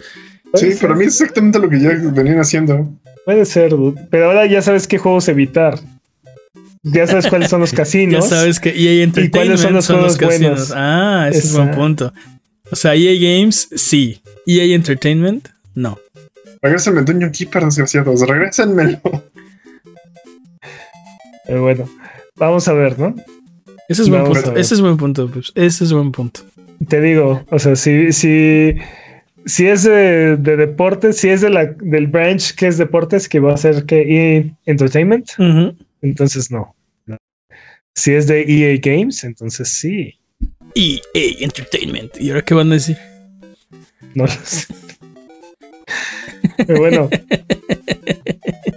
Sí, para mí es exactamente lo que ya venían haciendo. Puede ser, pero ahora ya sabes qué juegos evitar. Ya sabes cuáles son los casinos. ya sabes que EA Entertainment ¿Y cuáles son los, son casinos. Ah, ese es buen punto. O sea, EA Games, sí. EA Entertainment, no. Regrésenme Dungeon Keeper, desgraciados. Regrésenmelo. Pero bueno, vamos a ver, ¿no? Ese es buen punto. Ese es buen punto. Pues. Ese es buen punto. Te digo, o sea, si, si, si es de, deportes, si es de la, del branch que es deportes, que va a ser que e Entertainment, Entonces no. Si es de EA Games, entonces sí. EA Entertainment. ¿Y ahora qué van a decir? No lo sé. Pero bueno.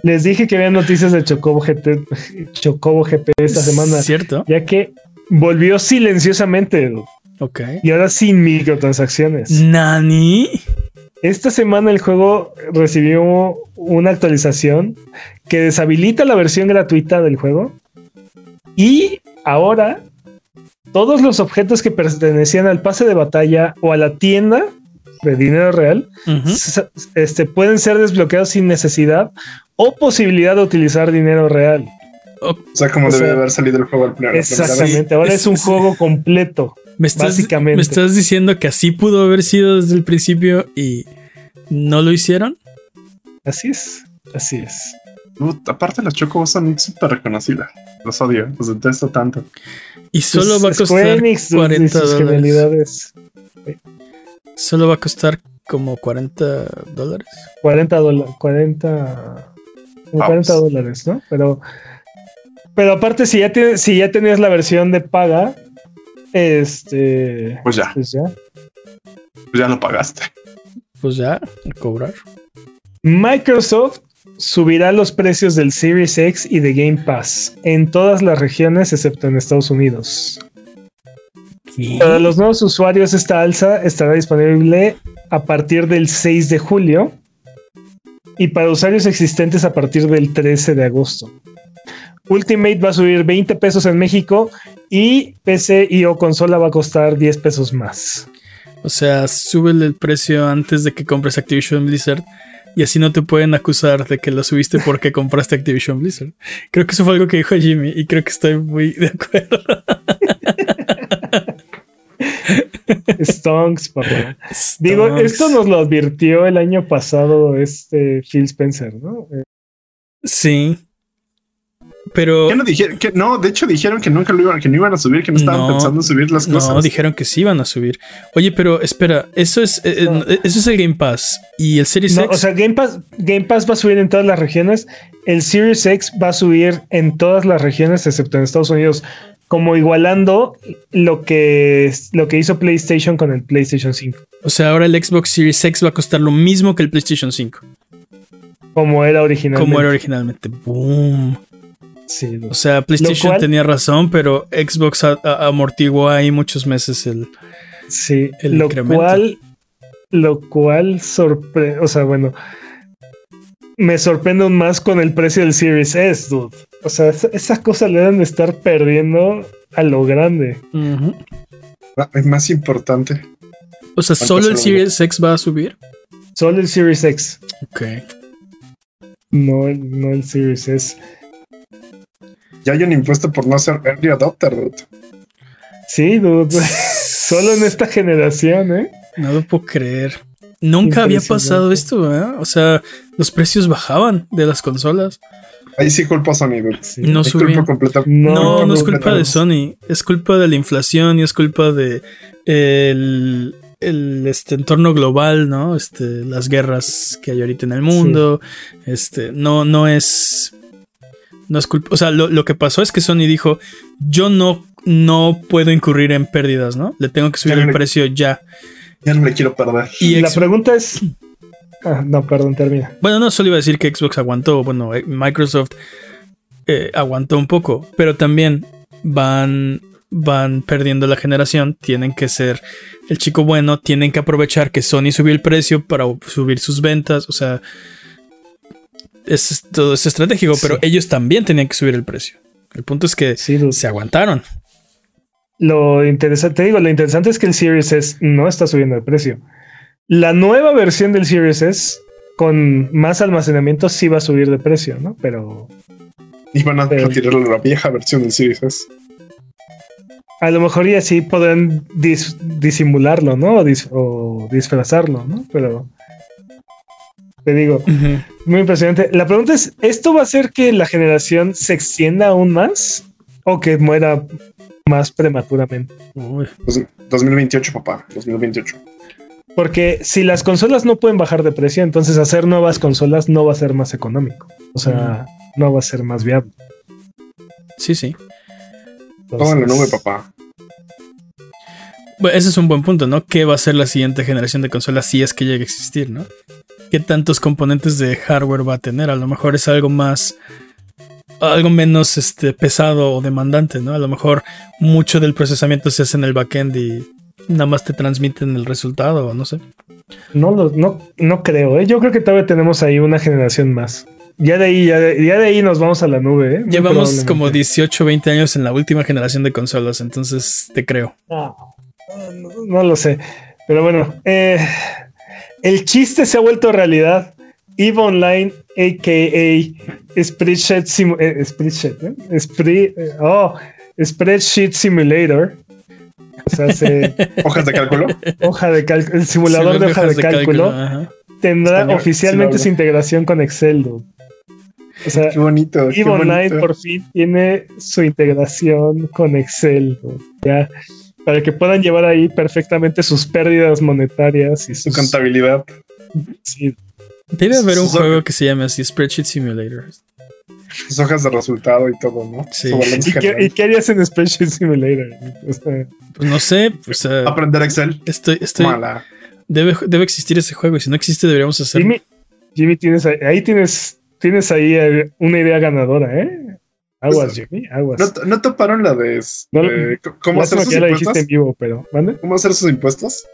les dije que había noticias de Chocobo GP, Chocobo GP esta semana. Cierto. Ya que volvió silenciosamente. Ok. Y ahora sin microtransacciones. Nani. Esta semana el juego recibió una actualización que deshabilita la versión gratuita del juego. Y ahora todos los objetos que pertenecían al pase de batalla o a la tienda de dinero real este, pueden ser desbloqueados sin necesidad o posibilidad de utilizar dinero real. O sea, como debe haber salido el juego al primero. Exactamente, ahora es, un juego completo. Me estás, básicamente. ¿Me estás diciendo que así pudo haber sido desde el principio y no lo hicieron? Así es, así es. aparte, los chocobos son súper reconocibles. Los odio, los detesto tanto. Y solo va a costar 40 dólares. Solo va a costar como 40 dólares. 40 dólares. 40, 40 dólares, ¿no? Pero, pero aparte, si ya, si ya tenías la versión de paga, este. Pues ya. Pues ya. Pues ya lo pagaste. Pues ya, a cobrar. Microsoft subirá los precios del Series X y de Game Pass en todas las regiones excepto en Estados Unidos. Para los nuevos usuarios esta alza estará disponible a partir del 6 de julio y para usuarios existentes a partir del 13 de agosto. Ultimate va a subir 20 pesos en México y PC y o consola va a costar 10 pesos más. O sea, sube el precio antes de que compres Activision Blizzard y así no te pueden acusar de que lo subiste porque compraste Activision Blizzard. Creo que eso fue algo que dijo Jimmy y creo que estoy muy de acuerdo. Stonks, papá. Digo, esto nos lo advirtió el año pasado este Phil Spencer, ¿no? Sí. Pero. no, dijeron, que, no, de hecho dijeron que nunca lo iban, que no iban a subir, que no estaban pensando en subir las cosas. No, dijeron que sí iban a subir. Oye, pero espera, eso es, eh, eh, eso es el Game Pass y el Series X. O sea, Game Pass, Game Pass va a subir en todas las regiones. El Series X va a subir en todas las regiones, excepto en Estados Unidos como igualando lo que, lo que hizo PlayStation con el PlayStation 5. O sea, ahora el Xbox Series X va a costar lo mismo que el PlayStation 5. Como era originalmente. Como era originalmente. Boom. Sí, o sea, PlayStation tenía razón, pero Xbox amortiguó ahí muchos meses el. Sí, el lo cual. Lo cual sorprende. O sea, bueno. Me sorprende aún más con el precio del Series S, dude. O sea, esas cosas le deben de estar perdiendo a lo grande. Es más importante. O sea, ¿solo el Series X va a subir? Solo el Series X. Ok. No, no el Series S. Ya hay un impuesto por no ser early adopter, dude. Sí, dude. Solo en esta generación, ¿eh? No lo puedo creer. Nunca había pasado esto, ¿eh? O sea, los precios bajaban de las consolas. Ahí sí culpa a Sony, No, es culpa no, no, es culpa de Sony. Es culpa de la inflación y es culpa de el, este entorno global, ¿no? Este, las guerras que hay ahorita en el mundo. Este, no, no es. No es culpa. O sea, lo, que pasó es que Sony dijo: Yo no, no puedo incurrir en pérdidas, ¿no? Le tengo que subir el precio ya. Ya no le quiero perder. Y la pregunta es: Ah, no, perdón, termina. Bueno, no, solo iba a decir que Xbox aguantó, bueno, eh, Microsoft eh, aguantó un poco, pero también van, van perdiendo la generación, tienen que ser el chico bueno, tienen que aprovechar que Sony subió el precio para subir sus ventas, o sea, es, todo es estratégico, pero ellos también tenían que subir el precio. El punto es que se aguantaron. Lo interesante, te digo, lo interesante es que el Series S no está subiendo el precio. La nueva versión del Series S con más almacenamiento sí va a subir de precio, ¿no? Pero. Y van a retirar la vieja versión del Series S. A lo mejor ya sí podrán disimularlo, ¿no? O, disfrazarlo, ¿no? Pero. Te digo, muy impresionante. La pregunta es: ¿esto va a hacer que la generación se extienda aún más? ¿O que muera más prematuramente? 2028, papá. 2028. Porque si las consolas no pueden bajar de precio, entonces hacer nuevas consolas no va a ser más económico. O sea, no va a ser más viable. Sí, sí. Todo en la nube, papá. Bueno, ese es un buen punto, ¿no? ¿Qué va a ser la siguiente generación de consolas si es que llegue a existir, ¿no? ¿Qué tantos componentes de hardware va a tener? A lo mejor es algo más algo menos este, pesado o demandante, ¿no? A lo mejor mucho del procesamiento se hace en el backend y nada más te transmiten el resultado, no sé. No, no, no creo, ¿eh? Yo creo que todavía tenemos ahí una generación más. Ya de ahí, ya de, ahí nos vamos a la nube, ¿eh? Llevamos como 18, 20 años en la última generación de consolas, entonces te creo. Ah, no, lo sé. Pero bueno, eh, el chiste se ha vuelto realidad. EVE Online, a.k.a. Spreadsheet, eh, Spreadsheet, ¿eh? oh, Spreadsheet Simulator. O sea, ¿Hojas de cálculo? Hoja de cálculo. El simulador de hojas de, cálculo, tendrá oficialmente su integración con Excel. O sea, qué bonito. EVE Online por fin tiene su integración con Excel. Ya para que puedan llevar ahí perfectamente sus pérdidas monetarias y su contabilidad. Sí, Debe haber un juego que se llame así, Spreadsheet Simulator. Sus hojas de resultado y todo, ¿no? Sí. ¿Y qué, harías en Spreadsheet Simulator? pues no sé, pues... Aprender Excel. Estoy... estoy Debe, debe existir ese juego y si no existe deberíamos hacerlo. Jimmy, Jimmy tienes ahí, tienes, tienes ahí eh, una idea ganadora, ¿eh? Aguas, pues, Jimmy, aguas. ¿No, toparon la de... ¿Cómo hacer sus impuestos? en vivo, pero... ¿Cómo hacer sus impuestos?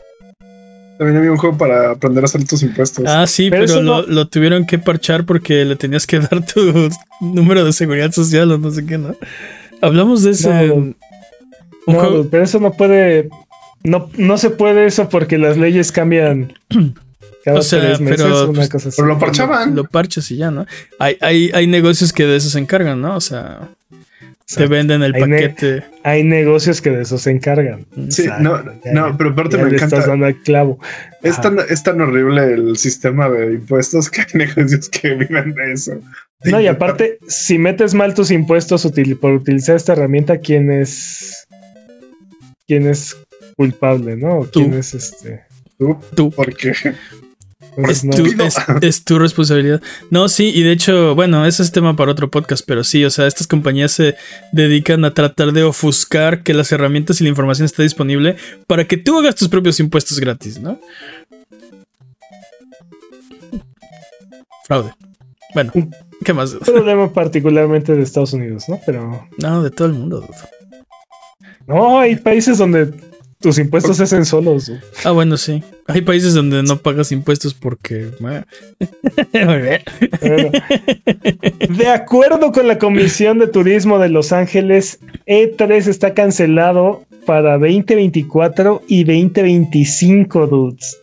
También había un juego para aprender a hacer tus impuestos. Ah, sí, pero, lo, tuvieron que parchar porque le tenías que dar tu número de seguridad social o no sé qué, ¿no? Hablamos de ese. No, pero eso no puede. No, no se puede eso porque las leyes cambian. Cada o sea, pero, una cosa así. pero lo parchaban. Lo parchas y ya, ¿no? Hay, hay, hay negocios que de eso se encargan, ¿no? O sea. Te venden el paquete. hay negocios que de eso se encargan. Sí, no, no, pero aparte me encanta. Estás dando el clavo. Es tan, es tan, horrible el sistema de impuestos que hay negocios que viven de eso. No, y aparte, si metes mal tus impuestos por utilizar esta herramienta, ¿quién es. ¿Quién es culpable, no? ¿Quién es este? Tú. Tú. ¿Por qué? Es tu, responsabilidad. No, sí, y de hecho, bueno, ese es tema para otro podcast, pero sí, o sea, estas compañías se dedican a tratar de ofuscar que las herramientas y la información esté disponible para que tú hagas tus propios impuestos gratis, ¿no? Fraude. Bueno, ¿qué más? Un problema particularmente de Estados Unidos, ¿no? Pero. No, de todo el mundo. No, hay países donde tus impuestos se hacen solos. Ah, bueno, sí. Hay países donde no pagas impuestos porque. de acuerdo con la Comisión de Turismo de Los Ángeles, E3 está cancelado para 2024 y 2025, dudes.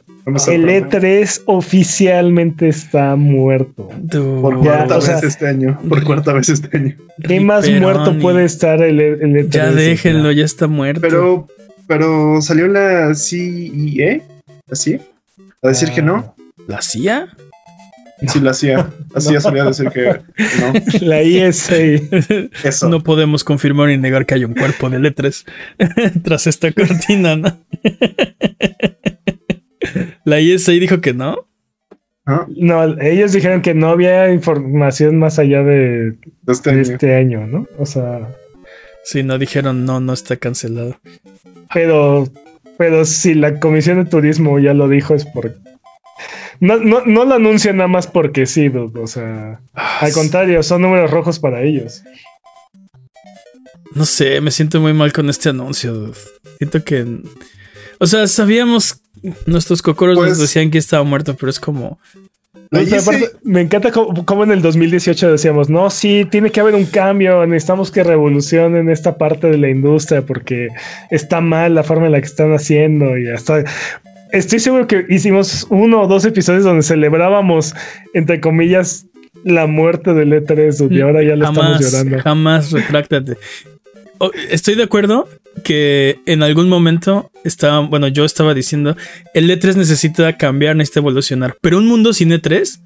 El E3 oficialmente está muerto. Por cuarta vez este año. Por cuarta vez este año. ¿Qué más muerto puede estar el, E3? Ya déjenlo, ya está muerto. Pero pero salió la CIE, ¿la CIA? A decir que no. ¿La CIA? Sí, la CIA. La CIA salió a decir que no. La ISA. Eso. No podemos confirmar ni negar que hay un cuerpo de letras tras esta cortina, ¿no? La ISA dijo que no. ¿No? ellos dijeron que no había información más allá de, este, este, año. ¿no? O sea. Sí, no dijeron no, no está cancelado. Pero, pero si la Comisión de Turismo ya lo dijo, es porque. No, no, no lo anuncian nada más porque sí, O sea, al contrario, son números rojos para ellos. No sé, me siento muy mal con este anuncio. Siento que. O sea, sabíamos. Nuestros cocoros nos pues decían que estaba muerto, pero es como me encanta cómo, en el 2018 decíamos, no, sí, tiene que haber un cambio, necesitamos que revolucionen esta parte de la industria porque está mal la forma en la que están haciendo y hasta... Estoy seguro que hicimos uno o dos episodios donde celebrábamos, entre comillas, la muerte del E3 y ahora ya le estamos llorando. Jamás retráctate. Estoy de acuerdo que en algún momento estaba, bueno, yo estaba diciendo, el E3 necesita cambiar, necesita evolucionar, pero un mundo sin E3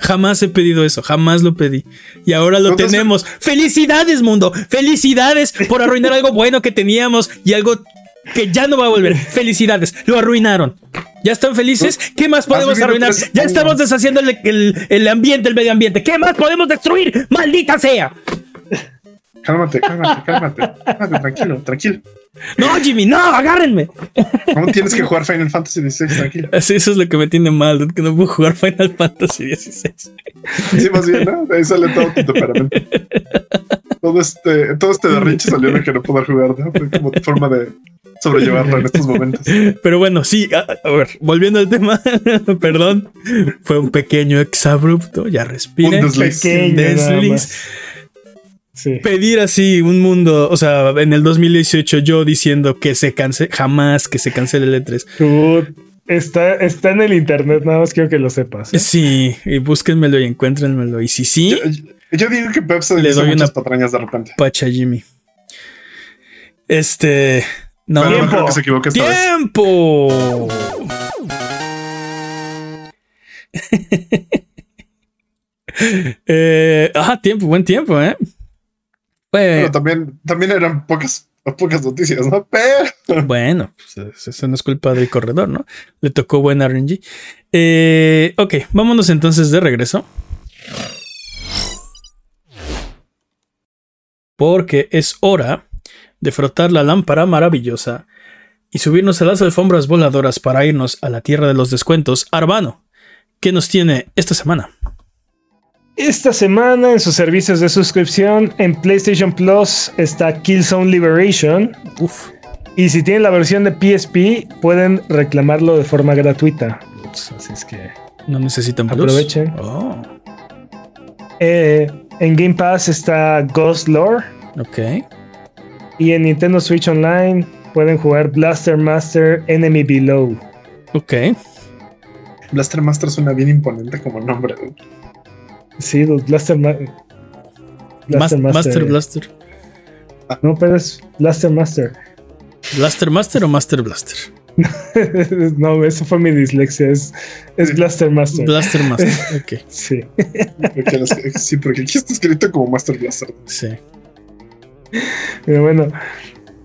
Jamás he pedido eso, jamás lo pedí. Y ahora lo tenemos. ¡Felicidades, mundo! ¡Felicidades por arruinar algo bueno que teníamos y algo que ya no va a volver! ¡Felicidades! Lo arruinaron. ¿Ya están felices? ¿Qué más podemos arruinar? Ya estamos deshaciendo el, el ambiente, el medio ambiente. ¿Qué más podemos destruir? ¡Maldita sea! Cálmate, cálmate, cálmate. Cálmate, tranquilo, tranquilo. No, Jimmy, no, agárrenme. Aún tienes que jugar Final Fantasy XVI, tranquilo. Sí, eso es lo que me tiene mal, que no puedo jugar Final Fantasy XVI. Sí, más bien, ¿no? ahí sale todo tu temperamento. Todo este, todo este derrinche salió de que no poder jugar, ¿no? Fue como tu forma de sobrellevarlo en estos momentos. Pero bueno, sí, a, ver, volviendo al tema, perdón, fue un pequeño exabrupto, ya respiren. Un desliz. Pedir así un mundo, o sea, en el 2018 yo diciendo que se cancele, jamás que se cancele el E3. está, está en el internet, nada más quiero que lo sepas. ¿eh? Sí, y búsquenmelo y encuéntrenmelo. Y si sí, yo, digo que Pep le doy unas patrañas de repente. Pacha Jimmy. Este. No, tiempo. que se equivoque ¡Tiempo! eh, ajá, tiempo, buen tiempo, ¿eh? Pero también, también eran pocas, pocas noticias, ¿no? Pero. Bueno, pues eso no es culpa del corredor, ¿no? Le tocó buen RNG. Eh, ok, vámonos entonces de regreso. Porque es hora de frotar la lámpara maravillosa y subirnos a las alfombras voladoras para irnos a la tierra de los descuentos. Arbano, ¿qué nos tiene esta semana? Esta semana en sus servicios de suscripción en PlayStation Plus está Killzone Liberation. Uf. Y si tienen la versión de PSP, pueden reclamarlo de forma gratuita. así es que. No necesitan plus. Aprovechen. Oh. Eh, en Game Pass está Ghost Lore. Ok. Y en Nintendo Switch Online pueden jugar Blaster Master Enemy Below. Ok. Blaster Master suena bien imponente como nombre. Sí, los Blaster, Blaster Master. Master Blaster. No, pero es Blaster Master. ¿Blaster Master o Master Blaster? no, eso fue mi dislexia. Es, es Blaster Master. Blaster Master, ok. sí. Porque sí, porque aquí está escrito como Master Blaster. Sí. Pero bueno.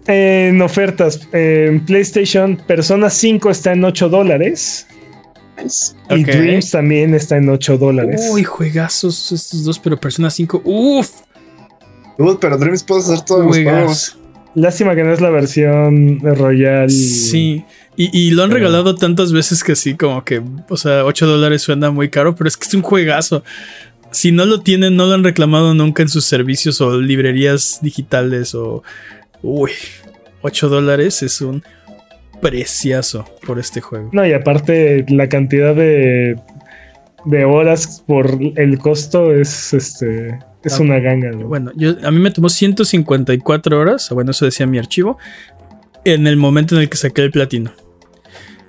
En ofertas, en PlayStation, Persona 5 está en 8 dólares. Y Dreams también está en 8 dólares. Uy, juegazos estos dos, pero Persona 5. Uff. pero Dreams puede hacer todos los juegos. Lástima que no es la versión Royal. Sí. Y, lo han regalado tantas veces que sí, como que, o sea, 8 dólares suena muy caro, pero es que es un juegazo. Si no lo tienen, no lo han reclamado nunca en sus servicios o librerías digitales o... Uy, 8 dólares es un precioso por este juego. No, y aparte la cantidad de, de horas por el costo es este es una ganga. Bueno, yo, a mí me tomó 154 horas, bueno, eso decía mi archivo, en el momento en el que saqué el platino.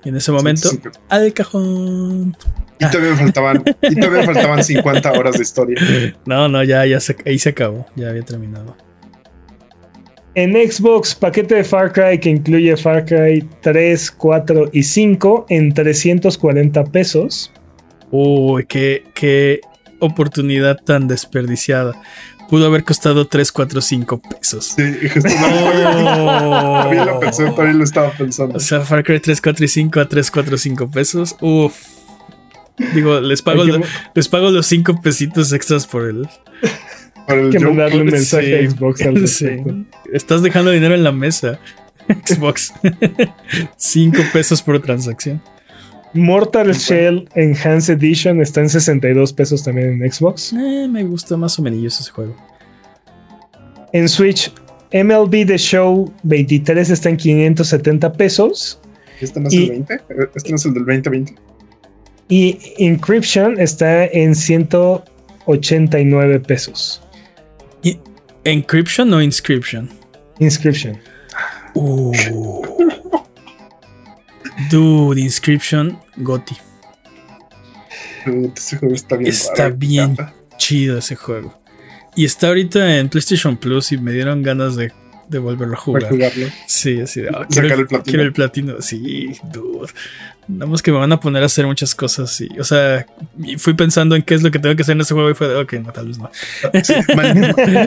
Y en ese momento, al cajón. Y todavía me faltaban, y todavía faltaban 50 horas de historia. No, no, ya, ya ahí se acabó, ya había terminado. En Xbox, paquete de Far Cry que incluye Far Cry 3, 4 y 5 en 340 pesos. Uy, qué, qué oportunidad tan desperdiciada. Pudo haber costado 3, 4, 5 pesos. Sí, justo no. Todavía lo pensé, todavía lo estaba pensando. O sea, Far Cry 3, 4 y 5 a 3, 4, 5 pesos. Uf. Digo, les pago, les pago los 5 pesitos extras por el, hay que mandarle un mensaje a Xbox al respecto. Estás dejando dinero en la mesa. Xbox. 5 pesos por transacción. Mortal Shell Enhanced Edition está en 62 pesos también en Xbox. Eh, me gusta más o menos ese juego. En Switch, MLB The Show 23 está en 570 pesos. ¿Este no es el 20? ¿Este no es el del 2020? Y Encryption está en 189 pesos. ¿Encryption o inscription? Inscription. Uh. Dude, Inscription, Goti. ese juego está bien. Está bien chido ese juego. Y está ahorita en PlayStation Plus y me dieron ganas de de volverlo a jugar. Sí, así de, ah, quiero, el, platino. quiero el platino. Sí, dude. Nada más que me van a poner a hacer muchas cosas. Y, o sea, fui pensando en qué es lo que tengo que hacer en ese juego y fue de, ok, no, tal vez no. Sí,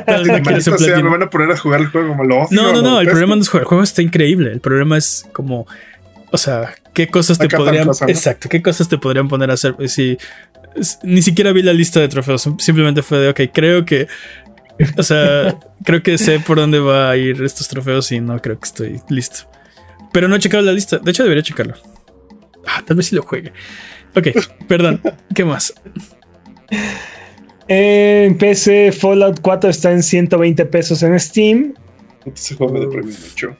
tal vez no sea, me van a poner a jugar el juego como lo No, no, no. El problema no es jugar. El juego está increíble. El problema es como, o sea, qué cosas te podrían. Exacto, qué cosas te podrían poner a hacer. Si, ni siquiera vi la lista de trofeos. Simplemente fue de, ok, creo que O sea, creo que sé por dónde va a ir estos trofeos y no creo que estoy listo. Pero no he checado la lista. De hecho, debería checarlo. Ah, tal vez si lo juegue. Ok, perdón. ¿Qué más? En PC, Fallout 4 está en 120 pesos en Steam. Ese juego me deprime mucho.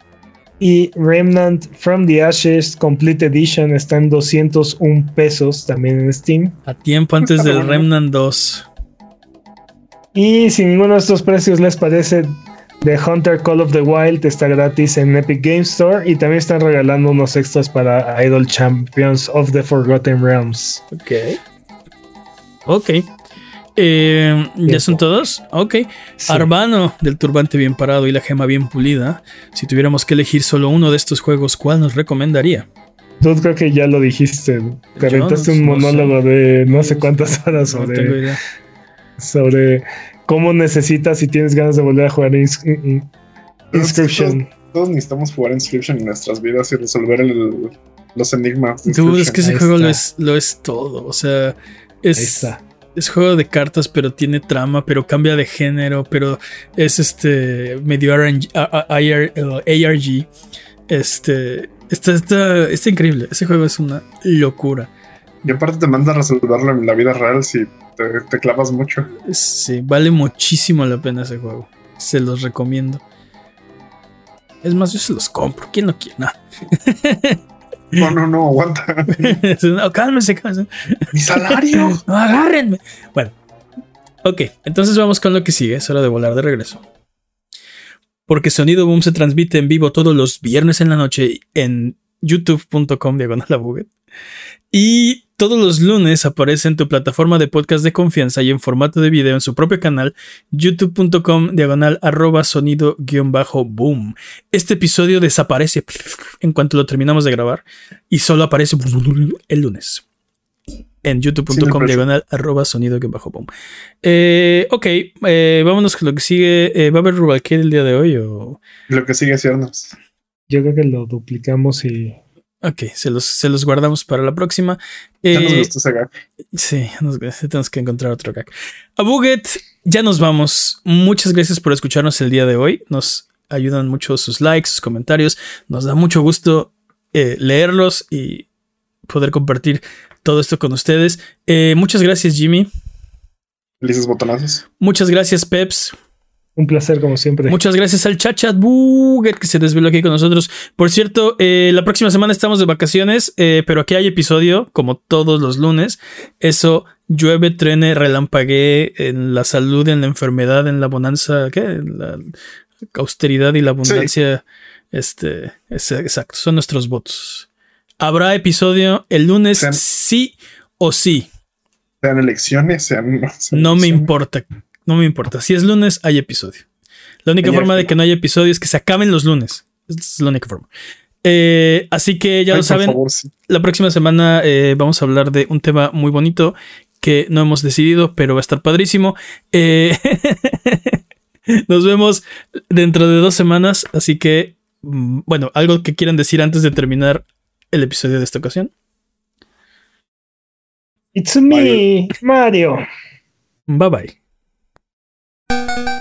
Y Remnant from the Ashes Complete Edition está en 201 pesos también en Steam. A tiempo antes del Remnant 2. Y si ninguno de estos precios les parece, The Hunter Call of the Wild está gratis en Epic Game Store y también están regalando unos extras para Idol Champions of the Forgotten Realms. Ok. Ok. Eh, ¿Ya son todos? Ok. Arbano, del turbante bien parado y la gema bien pulida. Si tuviéramos que elegir solo uno de estos juegos, ¿cuál nos recomendaría? Tú creo que ya lo dijiste. Te aventaste un monólogo de no sé cuántas horas sobre, no tengo idea. Sobre cómo necesitas y tienes ganas de volver a jugar Inscription. Todos, necesitamos jugar Inscription en nuestras vidas y resolver los enigmas. Dude, es que ese juego lo es, lo es, todo. O sea, es, es juego de cartas, pero tiene trama, pero cambia de género, pero es este medio ARG. Este. Está, está, está increíble. Ese juego es una locura. Y aparte te manda a resolverlo en la vida real si te, clavas mucho. Sí, vale muchísimo la pena ese juego. Se los recomiendo. Es más, yo se los compro. ¿Quién no quiere? No. No, no, aguanta. no, cálmese, cálmese. Mi salario. no, agárrenme. Bueno, ok, entonces vamos con lo que sigue. Es hora de volar de regreso. Porque Sonido Boom se transmite en vivo todos los viernes en la noche en youtube.com diagonal y todos los lunes aparece en tu plataforma de podcast de confianza y en formato de video en su propio canal, youtube.com diagonal arroba sonido guion bajo boom. Este episodio desaparece en cuanto lo terminamos de grabar y solo aparece el lunes. En youtube.com diagonal arroba sonido guion bajo boom. Eh, ok, eh, vámonos con lo que sigue. Eh, ¿Va a haber Rubalcade el día de hoy o...? Lo que sigue haciéndonos. Yo creo que lo duplicamos y Ok, se los, se los guardamos para la próxima. Ya nos eh, gustó ese gag. Sí, tenemos que encontrar otro gag. A Buget, ya nos vamos. Muchas gracias por escucharnos el día de hoy. Nos ayudan mucho sus likes, sus comentarios. Nos da mucho gusto eh, leerlos y poder compartir todo esto con ustedes. Eh, muchas gracias, Jimmy. Felices botonazos. Muchas gracias, Peps. Un placer, como siempre. Muchas gracias al Chachat Buget que se desveló aquí con nosotros. Por cierto, eh, la próxima semana estamos de vacaciones, eh, pero aquí hay episodio, como todos los lunes. Eso llueve, trene, relampaguee en la salud, en la enfermedad, en la bonanza, ¿qué? En la austeridad y la abundancia. Este, es, exacto, son nuestros votos. Habrá episodio el lunes, sí o sí. Sean elecciones, sean. no me importa. No me importa. Si es lunes, hay episodio. La única forma de que no haya episodio es que se acaben los lunes. es la única forma. Eh, así que ya lo saben. La próxima semana eh, vamos a hablar de un tema muy bonito que no hemos decidido, pero va a estar padrísimo. Eh, nos vemos dentro de dos semanas. Así que, mm, bueno, algo que quieran decir antes de terminar el episodio de esta ocasión. It's me, Mario. Bye bye. Música